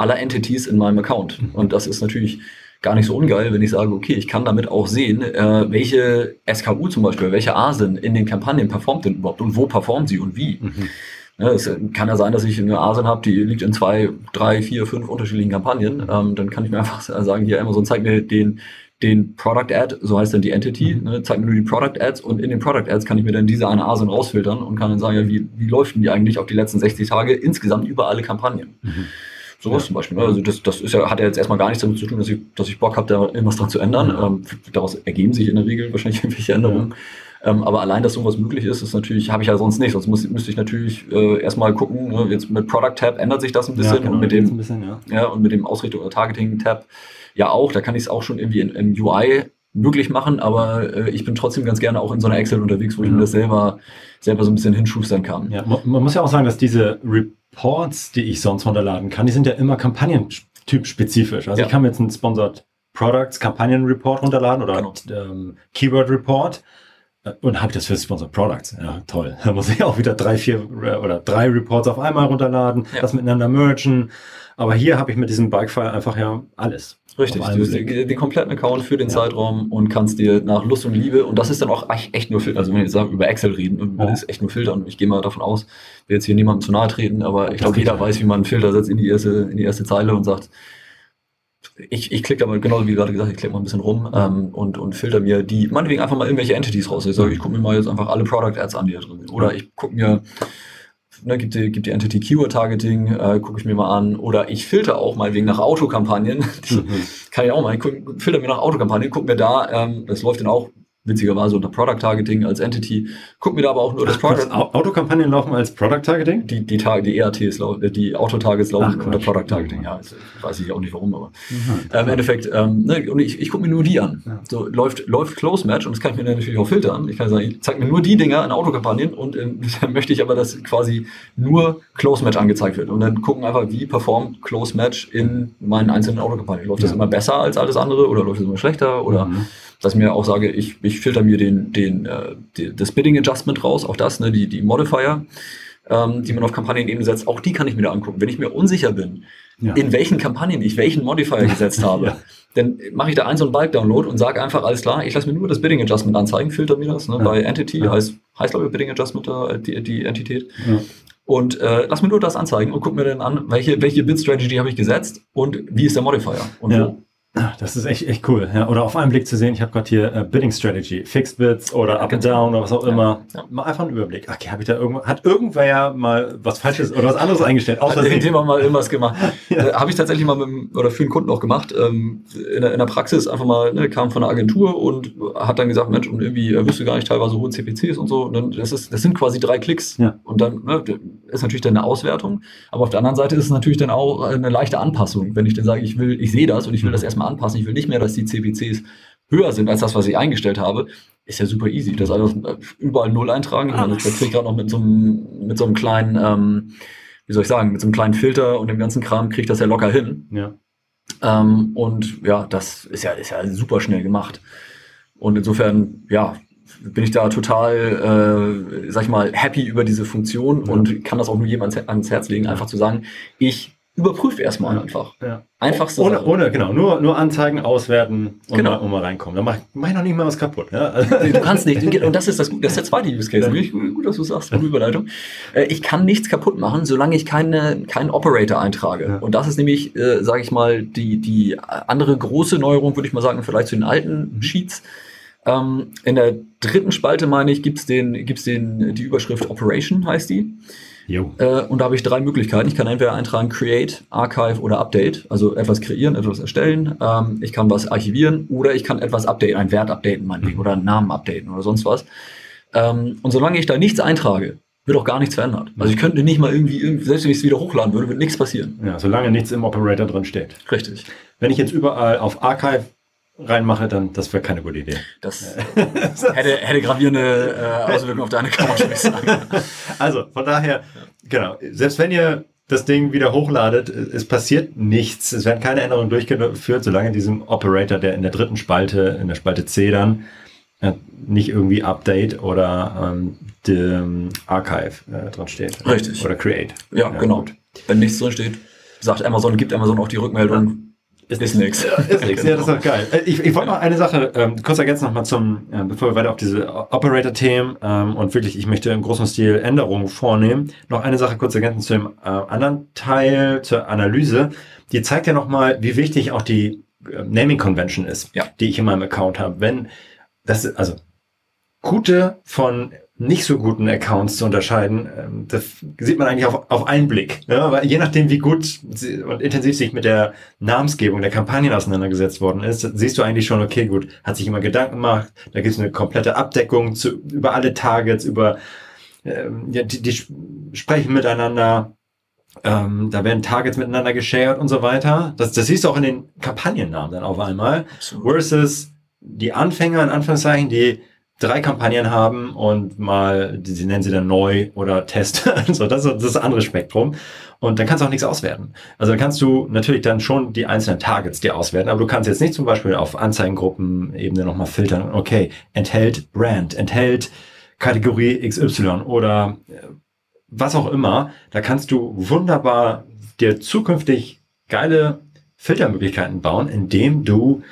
aller Entities in meinem Account. Und das ist natürlich gar nicht so ungeil, wenn ich sage, okay, ich kann damit auch sehen, äh, welche SKU zum Beispiel, welche ASIN in den Kampagnen performt denn überhaupt und wo performt sie und wie. Mhm. Ja, es kann ja sein, dass ich eine ASIN habe, die liegt in zwei, drei, vier, fünf unterschiedlichen Kampagnen. Ähm, dann kann ich mir einfach sagen, hier Amazon zeigt mir den, den Product Ad, so heißt dann die Entity, mhm. ne, zeigt mir nur die Product Ads und in den Product Ads kann ich mir dann diese eine ASIN rausfiltern und kann dann sagen, ja, wie, wie läuft denn die eigentlich auf die letzten 60 Tage insgesamt über alle Kampagnen? Mhm. Sowas ja. zum Beispiel. Ne? Also das, das ist ja, hat ja jetzt erstmal gar nichts damit zu tun, dass ich, dass ich Bock habe, da irgendwas dran zu ändern. Ja. Ähm, daraus ergeben sich in der Regel wahrscheinlich irgendwelche Änderungen. Ja. Ähm, aber allein, dass sowas möglich ist, ist natürlich, habe ich ja sonst nicht. Sonst muss, müsste ich natürlich äh, erstmal gucken, ne? jetzt mit Product Tab ändert sich das ein bisschen genau, und mit dem, bisschen, ja. und mit dem Ausrichtung oder Targeting Tab ja auch. Da kann ich es auch schon irgendwie in, im UI möglich machen, aber äh, ich bin trotzdem ganz gerne auch in so einer Excel unterwegs, wo ich mir das selber, selber so ein bisschen hinschustern kann. Ja, man muss ja auch sagen, dass diese Reports, die ich sonst runterladen kann, die sind ja immer kampagnentyp spezifisch. Also ja. ich kann mir jetzt einen Sponsored Products Kampagnen Report runterladen oder genau. ähm, Keyword Report äh, und habe ich das für Sponsored Products. Ja, toll. Da muss ich auch wieder drei, vier oder drei Reports auf einmal runterladen, ja. das miteinander mergen. Aber hier habe ich mit diesem Bike-File einfach ja alles. Richtig, du hast den kompletten Account für den ja. Zeitraum und kannst dir nach Lust und Liebe, und das ist dann auch echt nur Filter, also wenn wir jetzt über Excel reden, ja. ist echt nur Filter und ich gehe mal davon aus, will jetzt hier niemandem zu nahe treten, aber ich glaube, jeder weiß, wie man einen Filter setzt in die erste, in die erste Zeile und sagt, ich, ich klicke aber genauso wie gerade gesagt, ich klicke mal ein bisschen rum ähm, und, und filter mir die, meinetwegen einfach mal irgendwelche Entities raus. Ich sage, ich gucke mir mal jetzt einfach alle Product Ads an, die da drin sind. Oder ich gucke mir, ne, gibt die, gibt die Entity Keyword Targeting, äh, gucke ich mir mal an. Oder ich filter auch mal wegen nach Autokampagnen. Mhm. Kann ich auch mal. Ich guck, filter mir nach Autokampagnen, gucke mir da, ähm, das läuft dann auch witzigerweise unter Product Targeting als Entity. Guck mir da aber auch nur das Product. Autokampagnen laufen als Product Targeting? Die, die, die ERTs laufen, die Autotargets laufen Ach, unter Product Targeting. Ja, also, weiß ich auch nicht warum, aber mhm. im Endeffekt, ähm, ne, und ich, ich gucke mir nur die an. Ja. So läuft, läuft Close Match und das kann ich mir dann natürlich auch filtern. Ich kann sagen, ich zeig mir nur die Dinger in Autokampagnen und ähm, dann möchte ich aber, dass quasi nur Close Match angezeigt wird. Und dann gucken einfach, wie performt Close Match in meinen einzelnen Autokampagnen. Läuft ja. das immer besser als alles andere oder läuft das immer schlechter oder mhm dass ich mir auch sage, ich, ich filter mir den, den, äh, die, das Bidding Adjustment raus, auch das, ne, die, die Modifier, ähm, die man auf Kampagnenebene setzt, auch die kann ich mir da angucken. Wenn ich mir unsicher bin, ja. in welchen Kampagnen ich welchen Modifier gesetzt habe, ja. dann mache ich da einen so einen Bulk-Download und sage einfach, alles klar, ich lasse mir nur das Bidding Adjustment anzeigen, filter mir das, ne, ja. bei Entity, heißt, heißt glaube ich Bidding Adjustment da, die, die Entität. Und äh, lass mir nur das anzeigen und guck mir dann an, welche, welche Bid-Strategy habe ich gesetzt und wie ist der Modifier und wo. Das ist echt, echt cool. Ja, oder auf einen Blick zu sehen, ich habe gerade hier äh, Bidding Strategy, Fixed Bids oder Up and Down oder was auch immer. Ja, ja. Mal einfach einen Überblick. Okay, habe ich da irgendwo, hat irgendwer mal was Falsches oder was anderes eingestellt? Außer dem Thema mal irgendwas gemacht. ja. äh, habe ich tatsächlich mal mit, oder für einen Kunden auch gemacht. Ähm, in, der, in der Praxis einfach mal, ne, kam von einer Agentur und hat dann gesagt, Mensch, und irgendwie er wüsste gar nicht teilweise hohe CPCs und so. Und dann, das, ist, das sind quasi drei Klicks. Ja. Und dann ne, ist natürlich dann eine Auswertung. Aber auf der anderen Seite ist es natürlich dann auch eine leichte Anpassung. Wenn ich dann sage, ich will, ich sehe das und ich will mhm. das erstmal anpassen. Ich will nicht mehr, dass die CPCs höher sind als das, was ich eingestellt habe, ist ja super easy. Das alles überall Null eintragen. Ich meine, das kriege ich gerade noch mit so einem, mit so einem kleinen, ähm, wie soll ich sagen, mit so einem kleinen Filter und dem ganzen Kram kriege ich das ja locker hin. Ja. Ähm, und ja, das ist ja, ist ja super schnell gemacht. Und insofern, ja, bin ich da total, äh, sag ich mal, happy über diese Funktion ja. und kann das auch nur jemand ans Herz legen, einfach zu sagen, ich überprüf erstmal ja. einfach. Ja. Einfach so. Ohne, ohne, genau, nur, nur anzeigen, auswerten und, genau. mal, und mal reinkommen. Da mach, mach ich noch nicht mal was kaputt. Ja? Du kannst nicht. Und das ist das Gute. Das ist der zweite Use Case. Ja. Gut, dass du sagst, gute Überleitung. Äh, ich kann nichts kaputt machen, solange ich keine, keinen Operator eintrage. Ja. Und das ist nämlich, äh, sage ich mal, die, die andere große Neuerung, würde ich mal sagen, vielleicht zu den alten mhm. Sheets. Ähm, in der dritten Spalte, meine ich, gibt's den, gibt's den, die Überschrift Operation, heißt die. Äh, und da habe ich drei Möglichkeiten. Ich kann entweder eintragen Create, Archive oder Update, also etwas kreieren, etwas erstellen. Ähm, ich kann was archivieren oder ich kann etwas updaten, einen Wert updaten meinetwegen oder einen Namen updaten oder sonst was. Ähm, und solange ich da nichts eintrage, wird auch gar nichts verändert. Also ich könnte nicht mal irgendwie, selbst wenn ich es wieder hochladen würde, wird nichts passieren. Ja, solange nichts im Operator drin steht. Richtig. Wenn ich jetzt überall auf Archive reinmache, dann das wäre keine gute Idee. Das hätte, hätte gravierende äh, Auswirkungen auf deine Couch. Also von daher, genau, selbst wenn ihr das Ding wieder hochladet, es passiert nichts. Es werden keine Änderungen durchgeführt, solange in diesem Operator, der in der dritten Spalte, in der Spalte C dann, äh, nicht irgendwie Update oder ähm, dem Archive äh, drin steht. Richtig. Oder Create. Ja, ja genau. Gut. Wenn nichts drin steht, sagt Amazon, gibt Amazon auch die Rückmeldung. Ist, ist nichts. Ist nichts. Ja, das ist doch geil. Äh, ich, ich wollte noch eine Sache ähm, kurz ergänzen nochmal zum, äh, bevor wir weiter auf diese Operator-Themen ähm, und wirklich, ich möchte im großen Stil Änderungen vornehmen. Noch eine Sache kurz ergänzen zu dem äh, anderen Teil, zur Analyse. Die zeigt ja nochmal, wie wichtig auch die äh, Naming Convention ist, Ja. die ich in meinem Account habe. Wenn das, also gute von nicht so guten Accounts zu unterscheiden, ähm, das sieht man eigentlich auf, auf einen Blick. Ja, weil je nachdem, wie gut und intensiv sich mit der Namensgebung der Kampagnen auseinandergesetzt worden ist, siehst du eigentlich schon, okay, gut, hat sich immer Gedanken gemacht, da gibt es eine komplette Abdeckung zu, über alle Targets, über ähm, ja, die, die sp- sprechen miteinander, ähm, da werden Targets miteinander geshared und so weiter. Das, das siehst du auch in den Kampagnennamen dann auf einmal. Versus die Anfänger, in Anführungszeichen, die drei Kampagnen haben und mal, sie nennen sie dann neu oder Test. so, das, ist das andere Spektrum. Und dann kannst du auch nichts auswerten. Also dann kannst du natürlich dann schon die einzelnen Targets dir auswerten, aber du kannst jetzt nicht zum Beispiel auf Anzeigengruppenebene nochmal filtern. Okay, enthält Brand, enthält Kategorie XY oder äh, was auch immer. Da kannst du wunderbar dir zukünftig geile Filtermöglichkeiten bauen, indem du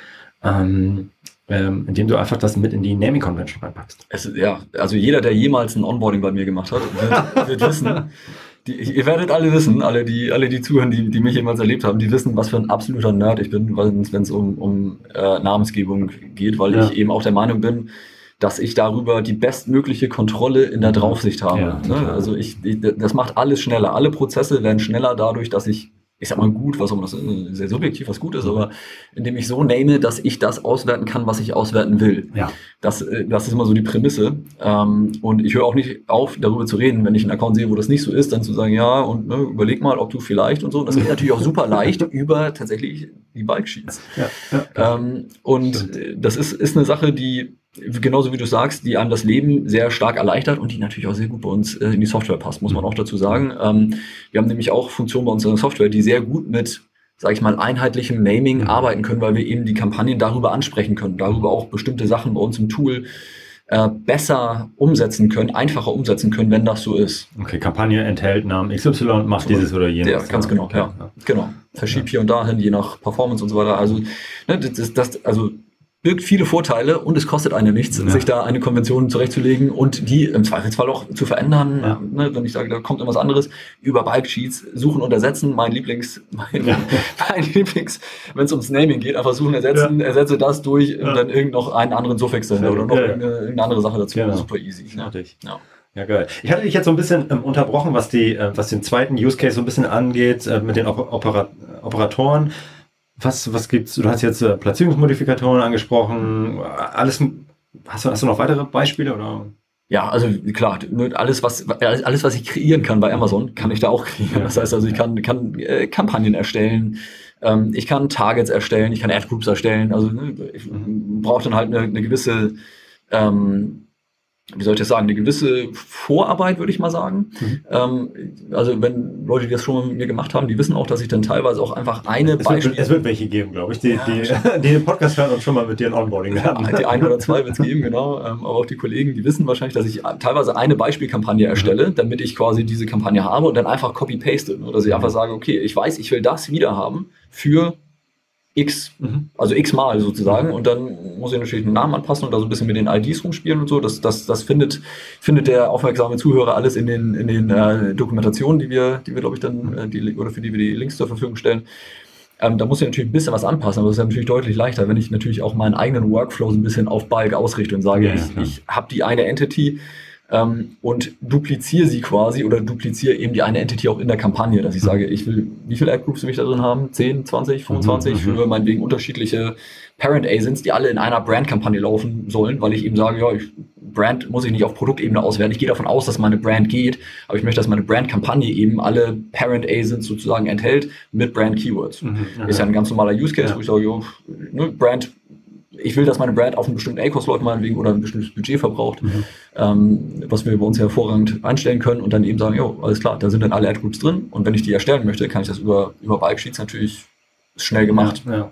ähm, ähm, indem du einfach das mit in die Naming Convention reinpackst. Es, ja, also jeder, der jemals ein Onboarding bei mir gemacht hat, wird, wird wissen, die, ihr werdet alle wissen, alle die, alle die zuhören, die, die mich jemals erlebt haben, die wissen, was für ein absoluter Nerd ich bin, wenn es um, um äh, Namensgebung geht, weil Ja. ich eben auch der Meinung bin, dass ich darüber die bestmögliche Kontrolle in der Draufsicht habe. Ja, ne? Also ich, ich, das macht alles schneller. Alle Prozesse werden schneller dadurch, dass ich, ich sag mal gut, was auch immer das ist, sehr subjektiv, was gut ist, aber indem ich so name, dass ich das auswerten kann, was ich auswerten will. Ja. Das, äh, das ist immer so die Prämisse. Ähm, und ich höre auch nicht auf, darüber zu reden, wenn ich einen Account sehe, wo das nicht so ist, dann zu sagen, ja, und ne, überleg mal, ob du vielleicht und so. Das geht natürlich auch super leicht über tatsächlich die Bike Sheets. Ja, ja. Ähm, und Stimmt. äh, das ist, ist eine Sache, die, genauso wie du sagst, die einem das Leben sehr stark erleichtert und die natürlich auch sehr gut bei uns äh, in die Software passt, muss man auch dazu sagen. Ähm, wir haben nämlich auch Funktionen bei unserer Software, die sehr gut mit, sage ich mal, einheitlichem Naming Mhm. arbeiten können, weil wir eben die Kampagnen darüber ansprechen können, darüber auch bestimmte Sachen bei uns im Tool äh, besser umsetzen können, einfacher umsetzen können, wenn das so ist. Okay, Kampagne enthält Namen XY, macht dieses oder jenes. Ja, ganz genau, ja. Genau. Verschiebt hier und dahin, je nach Performance und so weiter. Also, ne, das, das, das, also birgt viele Vorteile und es kostet einem nichts, Ja. sich da eine Konvention zurechtzulegen und die im Zweifelsfall auch zu verändern. Ja. Ne, wenn ich sage, da kommt irgendwas anderes, über Bike Sheets suchen und ersetzen, mein Lieblings, mein, Ja. mein Lieblings, wenn es ums Naming geht, einfach suchen, ersetzen, ersetze das durch und dann irgend noch einen anderen Suffix dahinter oder noch irgendeine, irgendeine andere Sache dazu. Genau. Super easy. Ne? Ja. Ja, geil. Ich hatte dich jetzt so ein bisschen ähm, unterbrochen, was die, äh, was den zweiten Use Case so ein bisschen angeht, äh, mit den Oper Opera Operatoren. Was, was gibt's? Du hast jetzt äh, Platzierungsmodifikatoren angesprochen. Alles, hast du, hast du noch weitere Beispiele oder? Ja, also klar, alles, was alles, was ich kreieren kann bei Amazon, kann ich da auch kreieren. Das heißt also, ich kann, kann äh, Kampagnen erstellen, ähm, ich kann Targets erstellen, ich kann Ad Groups erstellen. Also ne, ich brauche dann halt eine, eine gewisse, ähm, wie soll ich das sagen, eine gewisse Vorarbeit, würde ich mal sagen. Ähm, also wenn Leute, die das schon mal mit mir gemacht haben, die wissen auch, dass ich dann teilweise auch einfach eine Es wird, Beispiel es wird welche geben, glaube ich, die, Ja, die, die den Podcast hören und schon mal mit dir ein Onboarding hatten. Die ein oder zwei wird es geben, genau. Ähm, aber auch die Kollegen, die wissen wahrscheinlich, dass ich teilweise eine Beispielkampagne erstelle, damit ich quasi diese Kampagne habe und dann einfach copy-paste. Oder dass ich einfach sage, okay, ich weiß, ich will das wieder haben für X, also X mal sozusagen. Und dann muss ich natürlich den Namen anpassen und da so ein bisschen mit den IDs rumspielen und so. Das, das, das findet, findet der aufmerksame Zuhörer alles in den, in den äh, Dokumentationen, die wir, die wir, glaube ich, dann, äh, die, oder für die wir die Links zur Verfügung stellen. Ähm, da muss ich natürlich ein bisschen was anpassen, aber das ist ja natürlich deutlich leichter, wenn ich natürlich auch meinen eigenen Workflow so ein bisschen auf Bulk ausrichte und sage, Ja, ich, ich habe die eine Entity ähm, und dupliziere sie quasi oder dupliziere eben die eine Entity auch in der Kampagne, dass ich sage, ich will, wie viele Ad-Groups will ich da drin haben? 10, 20, 25 Mhm, mhm. für meinetwegen unterschiedliche Parent Asins, die alle in einer Brand-Kampagne laufen sollen, weil ich eben sage, ja, ich, Brand muss ich nicht auf Produktebene auswerten. Ich gehe davon aus, dass meine Brand geht, aber ich möchte, dass meine Brand-Kampagne eben alle Parent Asins sozusagen enthält mit Brand-Keywords. Mhm, Ist ja ein ganz normaler Use Case, Ja. wo ich sage, jo, ne, Brand, ich will, dass meine Brand auf einen bestimmten A-Cost läuft, meinetwegen, oder ein bestimmtes Budget verbraucht, Mhm. ähm, was wir bei uns hervorragend einstellen können und dann eben sagen, jo, alles klar, da sind dann alle Ad-Groups drin und wenn ich die erstellen möchte, kann ich das über, über Bike Sheets natürlich schnell gemacht. Ja, ja.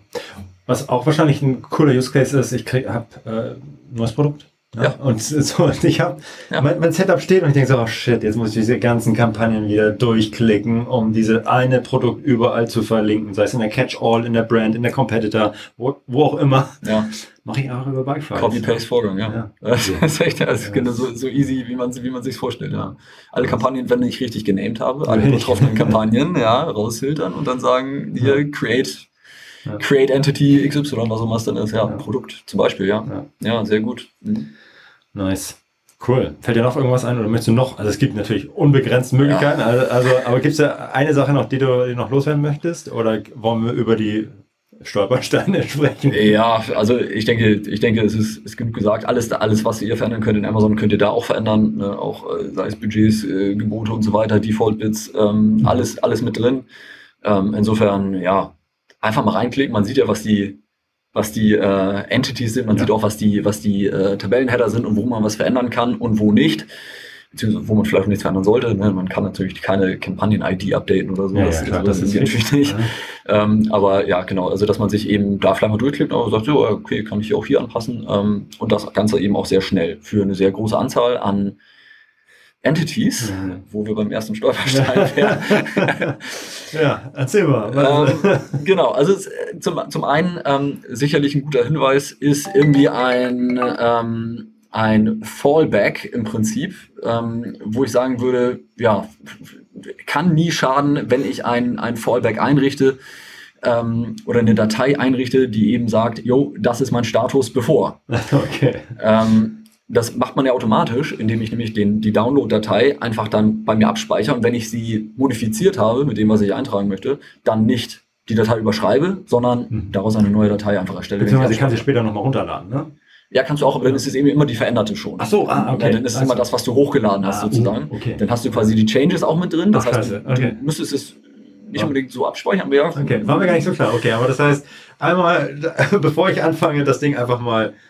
Was auch wahrscheinlich ein cooler Use Case ist, ich habe äh, ein neues Produkt. Ja. Ja. Und so, und ich habe Ja. mein, mein Setup steht und ich denke so, oh shit, jetzt muss ich diese ganzen Kampagnen wieder durchklicken, um diese eine Produkt überall zu verlinken, sei es in der Catch-all, in der Brand, in der Competitor, wo, wo auch immer. Ja, Mache ich auch über Bikeflies. Copy-Paste-Vorgang, ja. Ja. Das ist echt das ist genau so, so easy, wie man wie man sich vorstellt. Ja. Alle Kampagnen, wenn ich richtig genamed habe, alle betroffenen Kampagnen, ja, rausfiltern und dann sagen, hier, create, ja. Create Entity XY, was auch immer es dann ist. Ja, ja, Produkt zum Beispiel, ja. Ja, sehr gut. Mhm. Nice. Cool. Fällt dir noch irgendwas ein oder möchtest du noch? Also es gibt natürlich unbegrenzte Möglichkeiten, also, also, aber gibt es da eine Sache noch, die du die noch loswerden möchtest? Oder wollen wir über die Stolpersteine sprechen. Ja, also ich denke, ich denke, es ist, ist genug gesagt. Alles, alles, was ihr verändern könnt in Amazon, könnt ihr da auch verändern. Ne? Auch äh, sei es Budgets, äh, Gebote und so weiter, Default-Bits, ähm, mhm. alles, alles mit drin. Ähm, insofern, ja, einfach mal reinklicken. Man sieht ja, was die, was die äh, Entities sind. Man ja. sieht auch, was die, was die äh, Tabellenheader sind und wo man was verändern kann und wo nicht beziehungsweise wo man vielleicht nichts verändern sollte. Ne? Man kann natürlich keine Kampagnen-ID updaten oder so. Ja, das, ja, klar, das, das ist natürlich nicht. Ähm, aber ja, genau, also dass man sich eben da vielleicht mal durchklickt und sagt, so, okay, kann ich auch hier anpassen. Ähm, und das Ganze eben auch sehr schnell für eine sehr große Anzahl an Entities, ja. wo wir beim ersten Stolperstein wären. ja, erzähl mal. Ähm, genau, also es, zum, zum einen ähm, sicherlich ein guter Hinweis ist irgendwie ein ähm, ein Fallback im Prinzip, ähm, wo ich sagen würde, ja, kann nie schaden, wenn ich ein, ein Fallback einrichte ähm, oder eine Datei einrichte, die eben sagt, jo, das ist mein Status bevor. Okay. Ähm, das macht man ja automatisch, indem ich nämlich den, die Download-Datei einfach dann bei mir abspeichere und wenn ich sie modifiziert habe mit dem, was ich eintragen möchte, dann nicht die Datei überschreibe, sondern mhm. daraus eine neue Datei einfach erstelle. Beziehungsweise ich kann sie später nochmal runterladen, ne? Ja, kannst du auch, aber dann ist es eben immer die veränderte schon. Ach so, ah, okay. Ja, dann ist es also, immer das, was du hochgeladen hast, ah, sozusagen. Okay. Dann hast du quasi die Changes auch mit drin. Das Ach, heißt, okay. du müsstest es nicht unbedingt so abspeichern, ja. Okay, war mir gar nicht so klar. Okay, aber das heißt, einmal, bevor ich anfange, das Ding einfach mal ah,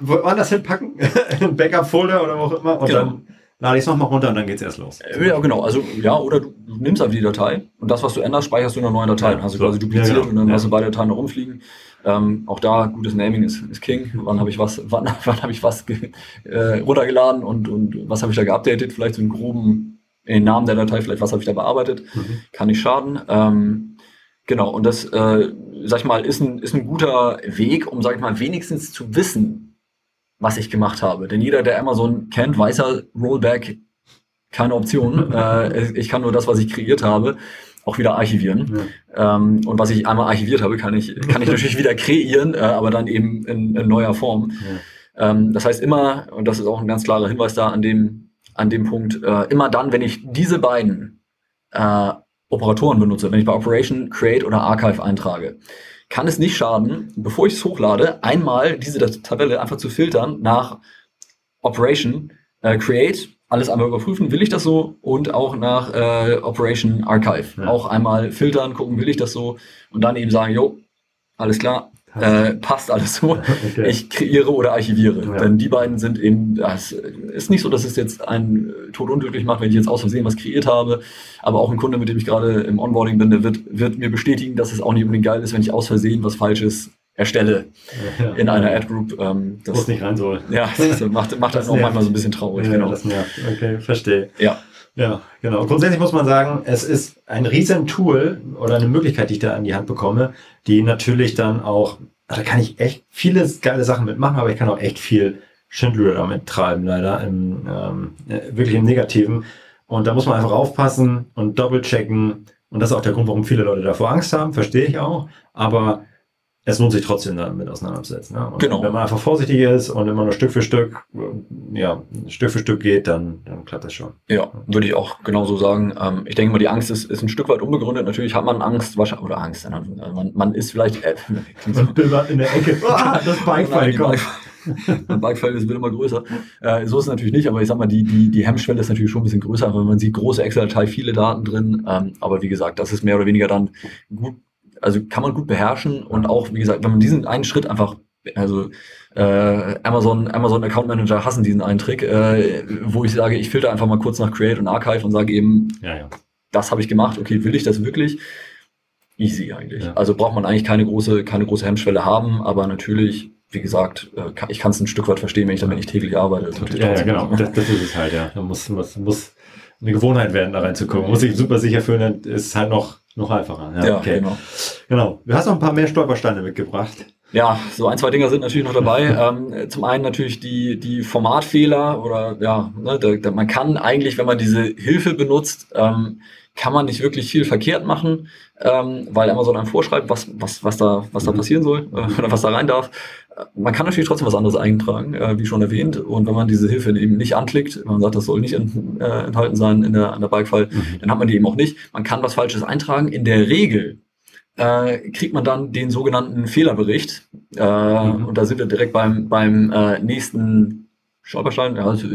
woanders hinpacken, in Backup-Folder oder wo auch immer, und genau. dann lade ich es nochmal runter und dann geht es erst los. Ja, genau. Also, ja, oder du, nimmst einfach die Datei und das, was du änderst, speicherst du in einer neuen Datei. Ja, hast du so. quasi dupliziert ja, genau. und dann ja. hast du beide Dateien rumfliegen. Ähm, auch da gutes Naming ist, ist King. Wann habe ich was, wann, wann habe ich was äh, runtergeladen und, und was habe ich da geupdatet? Vielleicht so einen groben in den Namen der Datei, vielleicht was habe ich da bearbeitet? Mhm. Kann nicht schaden. Ähm, genau, und das, äh, sag ich mal, ist ein, ist ein guter Weg, um, sag ich mal, wenigstens zu wissen, was ich gemacht habe. Denn jeder, der Amazon kennt, weiß ja, Rollback keine Option. äh, ich kann nur das, was ich kreiert habe auch wieder archivieren. Ja. Ähm, und was ich einmal archiviert habe, kann ich, kann ich natürlich wieder kreieren, äh, aber dann eben in, in neuer Form. Ja. Ähm, das heißt immer, und das ist auch ein ganz klarer Hinweis da an dem, an dem Punkt, äh, immer dann, wenn ich diese beiden äh, Operatoren benutze, wenn ich bei Operation, Create oder Archive eintrage, kann es nicht schaden, bevor ich es hochlade, einmal diese Tabelle einfach zu filtern nach Operation, äh, Create alles einmal überprüfen, will ich das so und auch nach äh, Operation Archive. Ja. Auch einmal filtern, gucken, will ich das so und dann eben sagen, jo, alles klar, äh, passt alles so. Okay. Ich kreiere oder archiviere. Ja. Denn die beiden sind eben, das ist nicht so, dass es jetzt einen Tod unglücklich macht, wenn ich jetzt aus Versehen was kreiert habe. Aber auch ein Kunde, mit dem ich gerade im Onboarding bin, der wird, wird mir bestätigen, dass es auch nicht unbedingt geil ist, wenn ich aus Versehen was Falsches erstelle ja, in einer Ad Group. Ähm, das Muss nicht rein soll. Ja, das macht, macht das auch manchmal so ein bisschen traurig. Ja, genau. das nervt. Okay, verstehe. Ja. Ja, genau. Grundsätzlich muss man sagen, es ist ein riesen Tool oder eine Möglichkeit, die ich da an die Hand bekomme, die natürlich dann auch, da kann ich echt viele geile Sachen mitmachen, aber ich kann auch echt viel Schindluder damit treiben, leider, im, ähm, äh, wirklich im Negativen. Und da muss man einfach aufpassen und doppelchecken. Und das ist auch der Grund, warum viele Leute davor Angst haben, verstehe ich auch. Aber es lohnt sich trotzdem damit auseinanderzusetzen. Ne? genau. Wenn man einfach vorsichtig ist und immer nur Stück für Stück, ja, Stück für Stück geht, dann, dann klappt das schon. Ja, würde ich auch genauso sagen. Ähm, ich denke mal, die Angst ist, ist ein Stück weit unbegründet. Natürlich hat man Angst, wahrscheinlich, oder Angst, man, man ist vielleicht, äh, und bimmert in der Ecke, ah, das Bikefall kommt. Ein Bikefall wird immer größer. Äh, so ist es natürlich nicht, aber ich sag mal, die, die, die Hemmschwelle ist natürlich schon ein bisschen größer, weil man sieht große Excel-Datei, viele Daten drin. Ähm, aber wie gesagt, das ist mehr oder weniger dann gut also kann man gut beherrschen und auch, wie gesagt, wenn man diesen einen Schritt einfach, also äh, Amazon, Amazon Account Manager hassen diesen einen Trick, äh, wo ich sage, ich filter einfach mal kurz nach Create und Archive und sage eben, ja, ja. das habe ich gemacht, okay, will ich das wirklich? Easy eigentlich. Ja. Also braucht man eigentlich keine große, keine große Hemmschwelle haben, aber natürlich, wie gesagt, äh, ich kann es ein Stück weit verstehen, wenn ich damit nicht täglich arbeite. Ja, ja, genau, das, das, ist es halt, ja. Da muss, muss, muss eine Gewohnheit werden, da reinzukommen. Muss ich super sicher fühlen, dann ist es halt noch noch einfacher. Ja, ja okay. genau. Genau. Du hast noch ein paar mehr Stolpersteine mitgebracht. Ja, so ein, zwei Dinger sind natürlich noch dabei. ähm, zum einen natürlich die, die Formatfehler oder ja, ne, da, da, man kann eigentlich, wenn man diese Hilfe benutzt, ähm, kann man nicht wirklich viel verkehrt machen, ähm, weil Amazon einem vorschreibt, was, was, was, da, was da mhm. passieren soll äh, oder was da rein darf. Man kann natürlich trotzdem was anderes eintragen, äh, wie schon erwähnt. Und wenn man diese Hilfe eben nicht anklickt, wenn man sagt, das soll nicht in, äh, enthalten sein in der, in der Bikefile, mhm. dann hat man die eben auch nicht. Man kann was Falsches eintragen. In der Regel äh, kriegt man dann den sogenannten Fehlerbericht. Äh, mhm. Und da sind wir direkt beim, beim äh, nächsten Stolperstein, ja, also,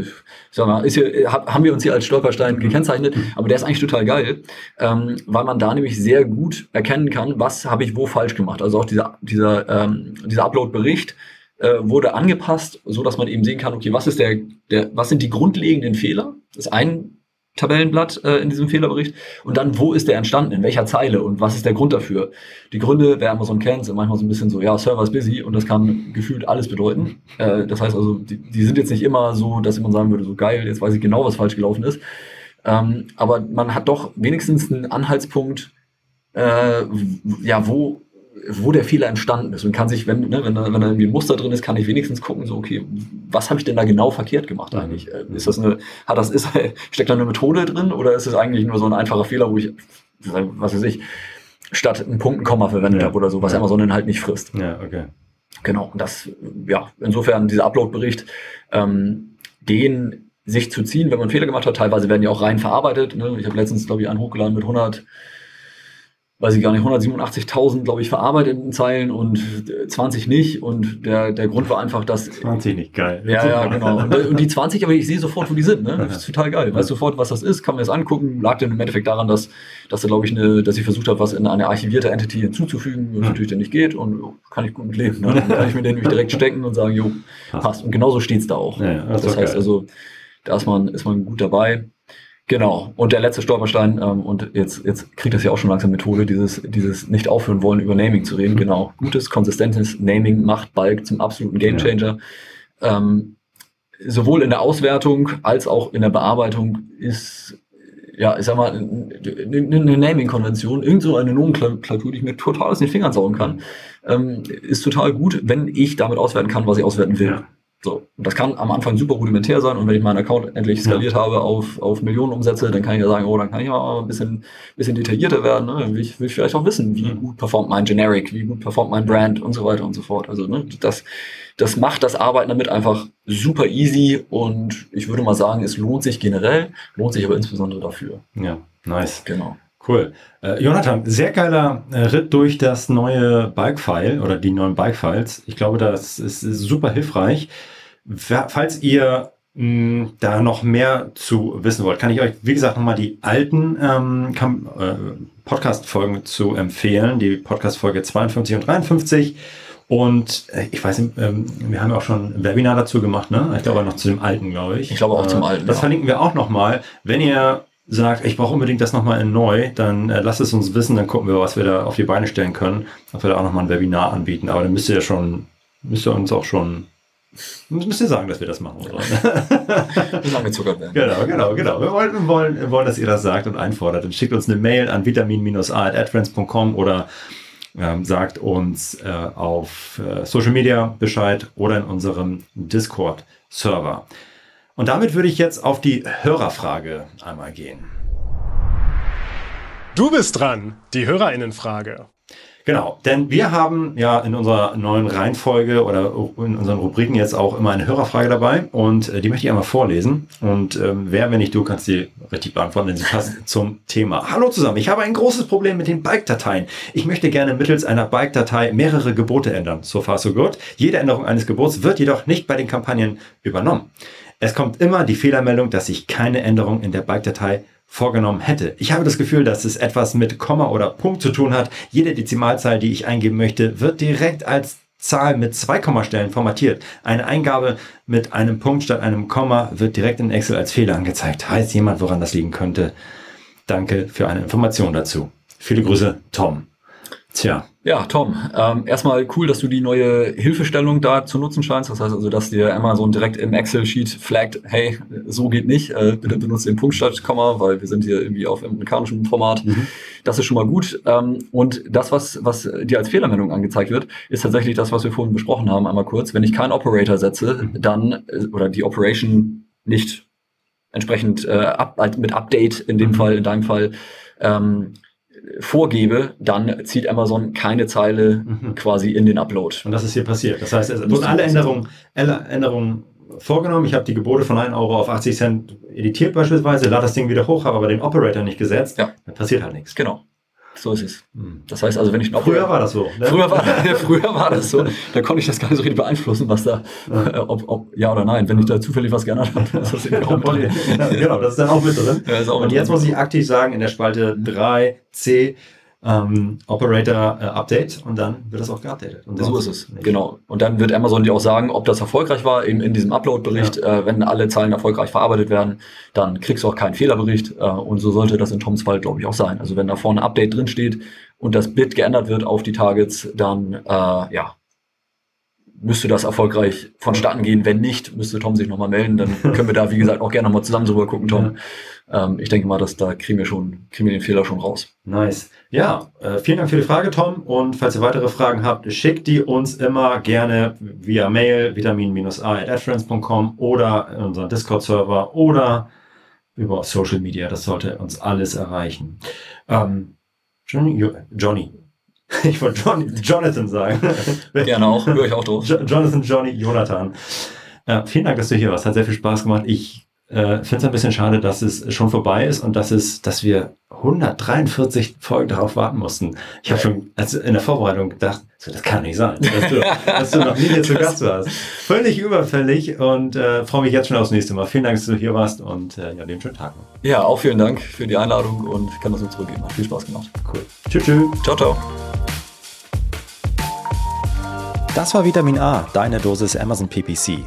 sag mal, ist hier, haben wir uns hier als Stolperstein mhm. gekennzeichnet, aber der ist eigentlich total geil, ähm, weil man da nämlich sehr gut erkennen kann, was habe ich wo falsch gemacht. Also auch dieser, dieser, ähm, dieser Upload-Bericht äh, wurde angepasst, so dass man eben sehen kann, okay, was ist der, der, was sind die grundlegenden Fehler? Das ist ein Tabellenblatt äh, in diesem Fehlerbericht und dann, wo ist der entstanden, in welcher Zeile und was ist der Grund dafür. Die Gründe, wer Amazon kennt, sind manchmal so ein bisschen so, ja, Server ist busy und das kann gefühlt alles bedeuten. Äh, das heißt also, die, die sind jetzt nicht immer so, dass man sagen würde, so geil, jetzt weiß ich genau, was falsch gelaufen ist. Ähm, aber man hat doch wenigstens einen Anhaltspunkt, äh, ja, wo wo der Fehler entstanden ist und kann sich, wenn, ne, wenn, da, wenn da irgendwie ein Muster drin ist, kann ich wenigstens gucken, so, okay, was habe ich denn da genau verkehrt gemacht eigentlich? Mhm. Ist das eine, hat das, ist, steckt da eine Methode drin oder ist es eigentlich nur so ein einfacher Fehler, wo ich, was weiß ich, statt einen Punkt ein Komma verwendet ja. habe oder so, was ja. Amazon dann halt nicht frisst. Ja, okay. Genau, und das, ja, insofern dieser Upload-Bericht, ähm, den sich zu ziehen, wenn man Fehler gemacht hat, teilweise werden die auch rein verarbeitet. Ne? Ich habe letztens, glaube ich, einen hochgeladen mit 100 weiß ich gar nicht, 187.000, glaube ich, verarbeiteten Zeilen und 20 nicht. Und der, der Grund war einfach, dass. 20 nicht geil. Ja, ja, genau. Und, und die 20, aber ich sehe sofort, wo die sind. Ne? Das ist total geil. Weiß sofort, was das ist, kann mir das angucken. Lag dann im Endeffekt daran, dass, dass er, glaube ich, eine, dass ich versucht habe, was in eine archivierte Entity hinzuzufügen, was natürlich dann nicht geht. Und oh, kann ich gut mit leben. Ne? Dann kann ich mir den nämlich direkt stecken und sagen, jo, passt. Und genauso steht's da auch. Ja, das, das heißt geil. also, da ist man, ist man gut dabei. Genau. Und der letzte Stolperstein, ähm, und jetzt, jetzt kriegt das ja auch schon langsam Methode, dieses, dieses nicht aufhören wollen, über Naming zu reden. Mhm. Genau. Gutes, konsistentes Naming macht Bulk zum absoluten Gamechanger. Ja. Ähm, sowohl in der Auswertung als auch in der Bearbeitung ist, ja, ich sag mal, eine Naming-Konvention, irgend so eine Nomenklatur, die ich mir total aus den Fingern saugen kann, ähm, ist total gut, wenn ich damit auswerten kann, was ich auswerten will. Ja. So, und das kann am Anfang super rudimentär sein und wenn ich meinen Account endlich skaliert ja. habe auf, auf Millionen Umsätze, dann kann ich ja sagen, oh, dann kann ich mal ein bisschen, bisschen detaillierter werden. Ne? Will, ich, will ich vielleicht auch wissen, wie gut performt mein Generic, wie gut performt mein Brand und so weiter und so fort. Also ne, das, das macht das Arbeiten damit einfach super easy und ich würde mal sagen, es lohnt sich generell, lohnt sich aber insbesondere dafür. Ja, nice. Genau. Cool. Äh, Jonathan, sehr geiler äh, Ritt durch das neue Bike-File oder die neuen Bike-Files. Ich glaube, das ist, super hilfreich. Falls ihr mh, hm, da noch mehr zu wissen wollt, kann ich euch, wie gesagt, nochmal die alten ähm, äh, Podcast-Folgen zu empfehlen. Die Podcast-Folge 52 und 53. Und äh, ich weiß nicht, ähm, wir haben ja auch schon ein Webinar dazu gemacht, ne? Ich glaube noch zu dem alten, glaube ich. Ich glaube auch äh, zum alten. Das ja. verlinken wir auch nochmal. Wenn ihr sagt, ich brauche unbedingt das nochmal in neu, dann äh, lasst es uns wissen, dann gucken wir, was wir da auf die Beine stellen können, ob wir da auch nochmal ein Webinar anbieten. Aber dann müsst ihr ja schon, müsst ihr uns auch schon, müsst ihr sagen, dass wir das machen lange Zucker werden. Genau, genau, genau. Wir wollen, wir, wollen, wir wollen, dass ihr das sagt und einfordert. Dann schickt uns eine Mail an vitamin-a.adfriends.com oder ähm, sagt uns äh, auf äh, Social Media Bescheid oder in unserem Discord-Server. Und damit würde ich jetzt auf die Hörerfrage einmal gehen. Du bist dran, die Hörerinnenfrage. Genau, denn wir haben ja in unserer neuen Reihenfolge oder in unseren Rubriken jetzt auch immer eine Hörerfrage dabei und äh, die möchte ich einmal vorlesen. Und ähm, wer, wenn nicht du, kannst die richtig beantworten, denn sie passt zum Thema. Hallo zusammen, ich habe ein großes Problem mit den Bike-Dateien. Ich möchte gerne mittels einer Bike-Datei mehrere Gebote ändern. So far so good. Jede Änderung eines Gebots wird jedoch nicht bei den Kampagnen übernommen. Es kommt immer die Fehlermeldung, dass ich keine Änderung in der Bike-Datei vorgenommen hätte. Ich habe das Gefühl, dass es etwas mit Komma oder Punkt zu tun hat. Jede Dezimalzahl, die ich eingeben möchte, wird direkt als Zahl mit zwei Kommastellen formatiert. Eine Eingabe mit einem Punkt statt einem Komma wird direkt in Excel als Fehler angezeigt. Heißt jemand, woran das liegen könnte? Danke für eine Information dazu. Viele Grüße, Tom. Tja. Ja, Tom, ähm, erstmal cool, dass du die neue Hilfestellung da zu nutzen scheinst. Das heißt also, dass dir Amazon direkt im Excel-Sheet flaggt, hey, so geht nicht, äh, bitte benutze den Punkt statt Komma, weil wir sind hier irgendwie auf amerikanischem Format. Mhm. Das ist schon mal gut. Ähm, und das, was, was dir als Fehlermeldung angezeigt wird, ist tatsächlich das, was wir vorhin besprochen haben, einmal kurz. Wenn ich keinen Operator setze, mhm. dann, äh, oder die Operation nicht entsprechend äh, halt mit Update in dem mhm. Fall, in deinem Fall, ähm, vorgebe, dann zieht Amazon keine Zeile mhm. quasi in den Upload. Und das ist hier passiert. Das heißt, es wurden alle Änderungen, alle Änderungen vorgenommen. Ich habe die Gebote von 1 Euro auf 80 Cent editiert beispielsweise, lade das Ding wieder hoch, habe aber den Operator nicht gesetzt. Ja. Dann passiert halt nichts. Genau. So ist es. Hm. Das heißt also, wenn ich noch. Früher war das so. Ne? Früher, war, früher war das so. Da konnte ich das gar nicht so richtig beeinflussen, was da, ja. Äh, ob, ob, ja oder nein. Wenn ich da zufällig was geändert habe, ist das auch ja, Genau, das ist dann auch mit drin. Ja, auch Und jetzt drin. muss ich aktiv sagen, in der Spalte 3c ähm, Operator äh, Update und dann wird das auch geupdatet. Und so ist es, nicht. genau. Und dann wird Amazon dir auch sagen, ob das erfolgreich war, eben in diesem Upload-Bericht. Ja. Äh, wenn alle Zahlen erfolgreich verarbeitet werden, dann kriegst du auch keinen Fehlerbericht. Äh, und so sollte das in Toms Fall, glaube ich, auch sein. Also wenn da vorne Update drin steht und das Bit geändert wird auf die Targets, dann äh, ja, müsste das erfolgreich vonstatten gehen. Wenn nicht, müsste Tom sich nochmal melden. Dann können wir da, wie gesagt, auch gerne nochmal zusammen drüber gucken, Tom. Ja. Ähm, ich denke mal, dass da kriegen wir schon, kriegen wir den Fehler schon raus. Nice. Ja, äh, vielen Dank für die Frage, Tom. Und falls ihr weitere Fragen habt, schickt die uns immer gerne via Mail, vitamin-a at oder in unseren Discord-Server oder über Social Media. Das sollte uns alles erreichen. Ähm, Johnny, Ich wollte John, Jonathan sagen. Gerne auch, höre ich auch drauf. Jonathan, Johnny, Jonathan. Äh, vielen Dank, dass du hier warst. Hat sehr viel Spaß gemacht. Ich äh, finde es ein bisschen schade, dass es schon vorbei ist und dass es, dass wir 143 Folgen darauf warten mussten. Ich habe schon also in der Vorbereitung gedacht, so, das kann nicht sein, dass du, dass du noch nie hier zu Gast warst. Völlig überfällig und äh, freue mich jetzt schon aufs nächste Mal. Vielen Dank, dass du hier warst und äh, ja, den schönen Tag noch. Ja, auch vielen Dank für die Einladung und ich kann das nur zurückgeben. Hat viel Spaß gemacht. Cool. Tschüss. tschüss. Ciao, ciao. Das war Vitamin A, deine Dosis Amazon PPC.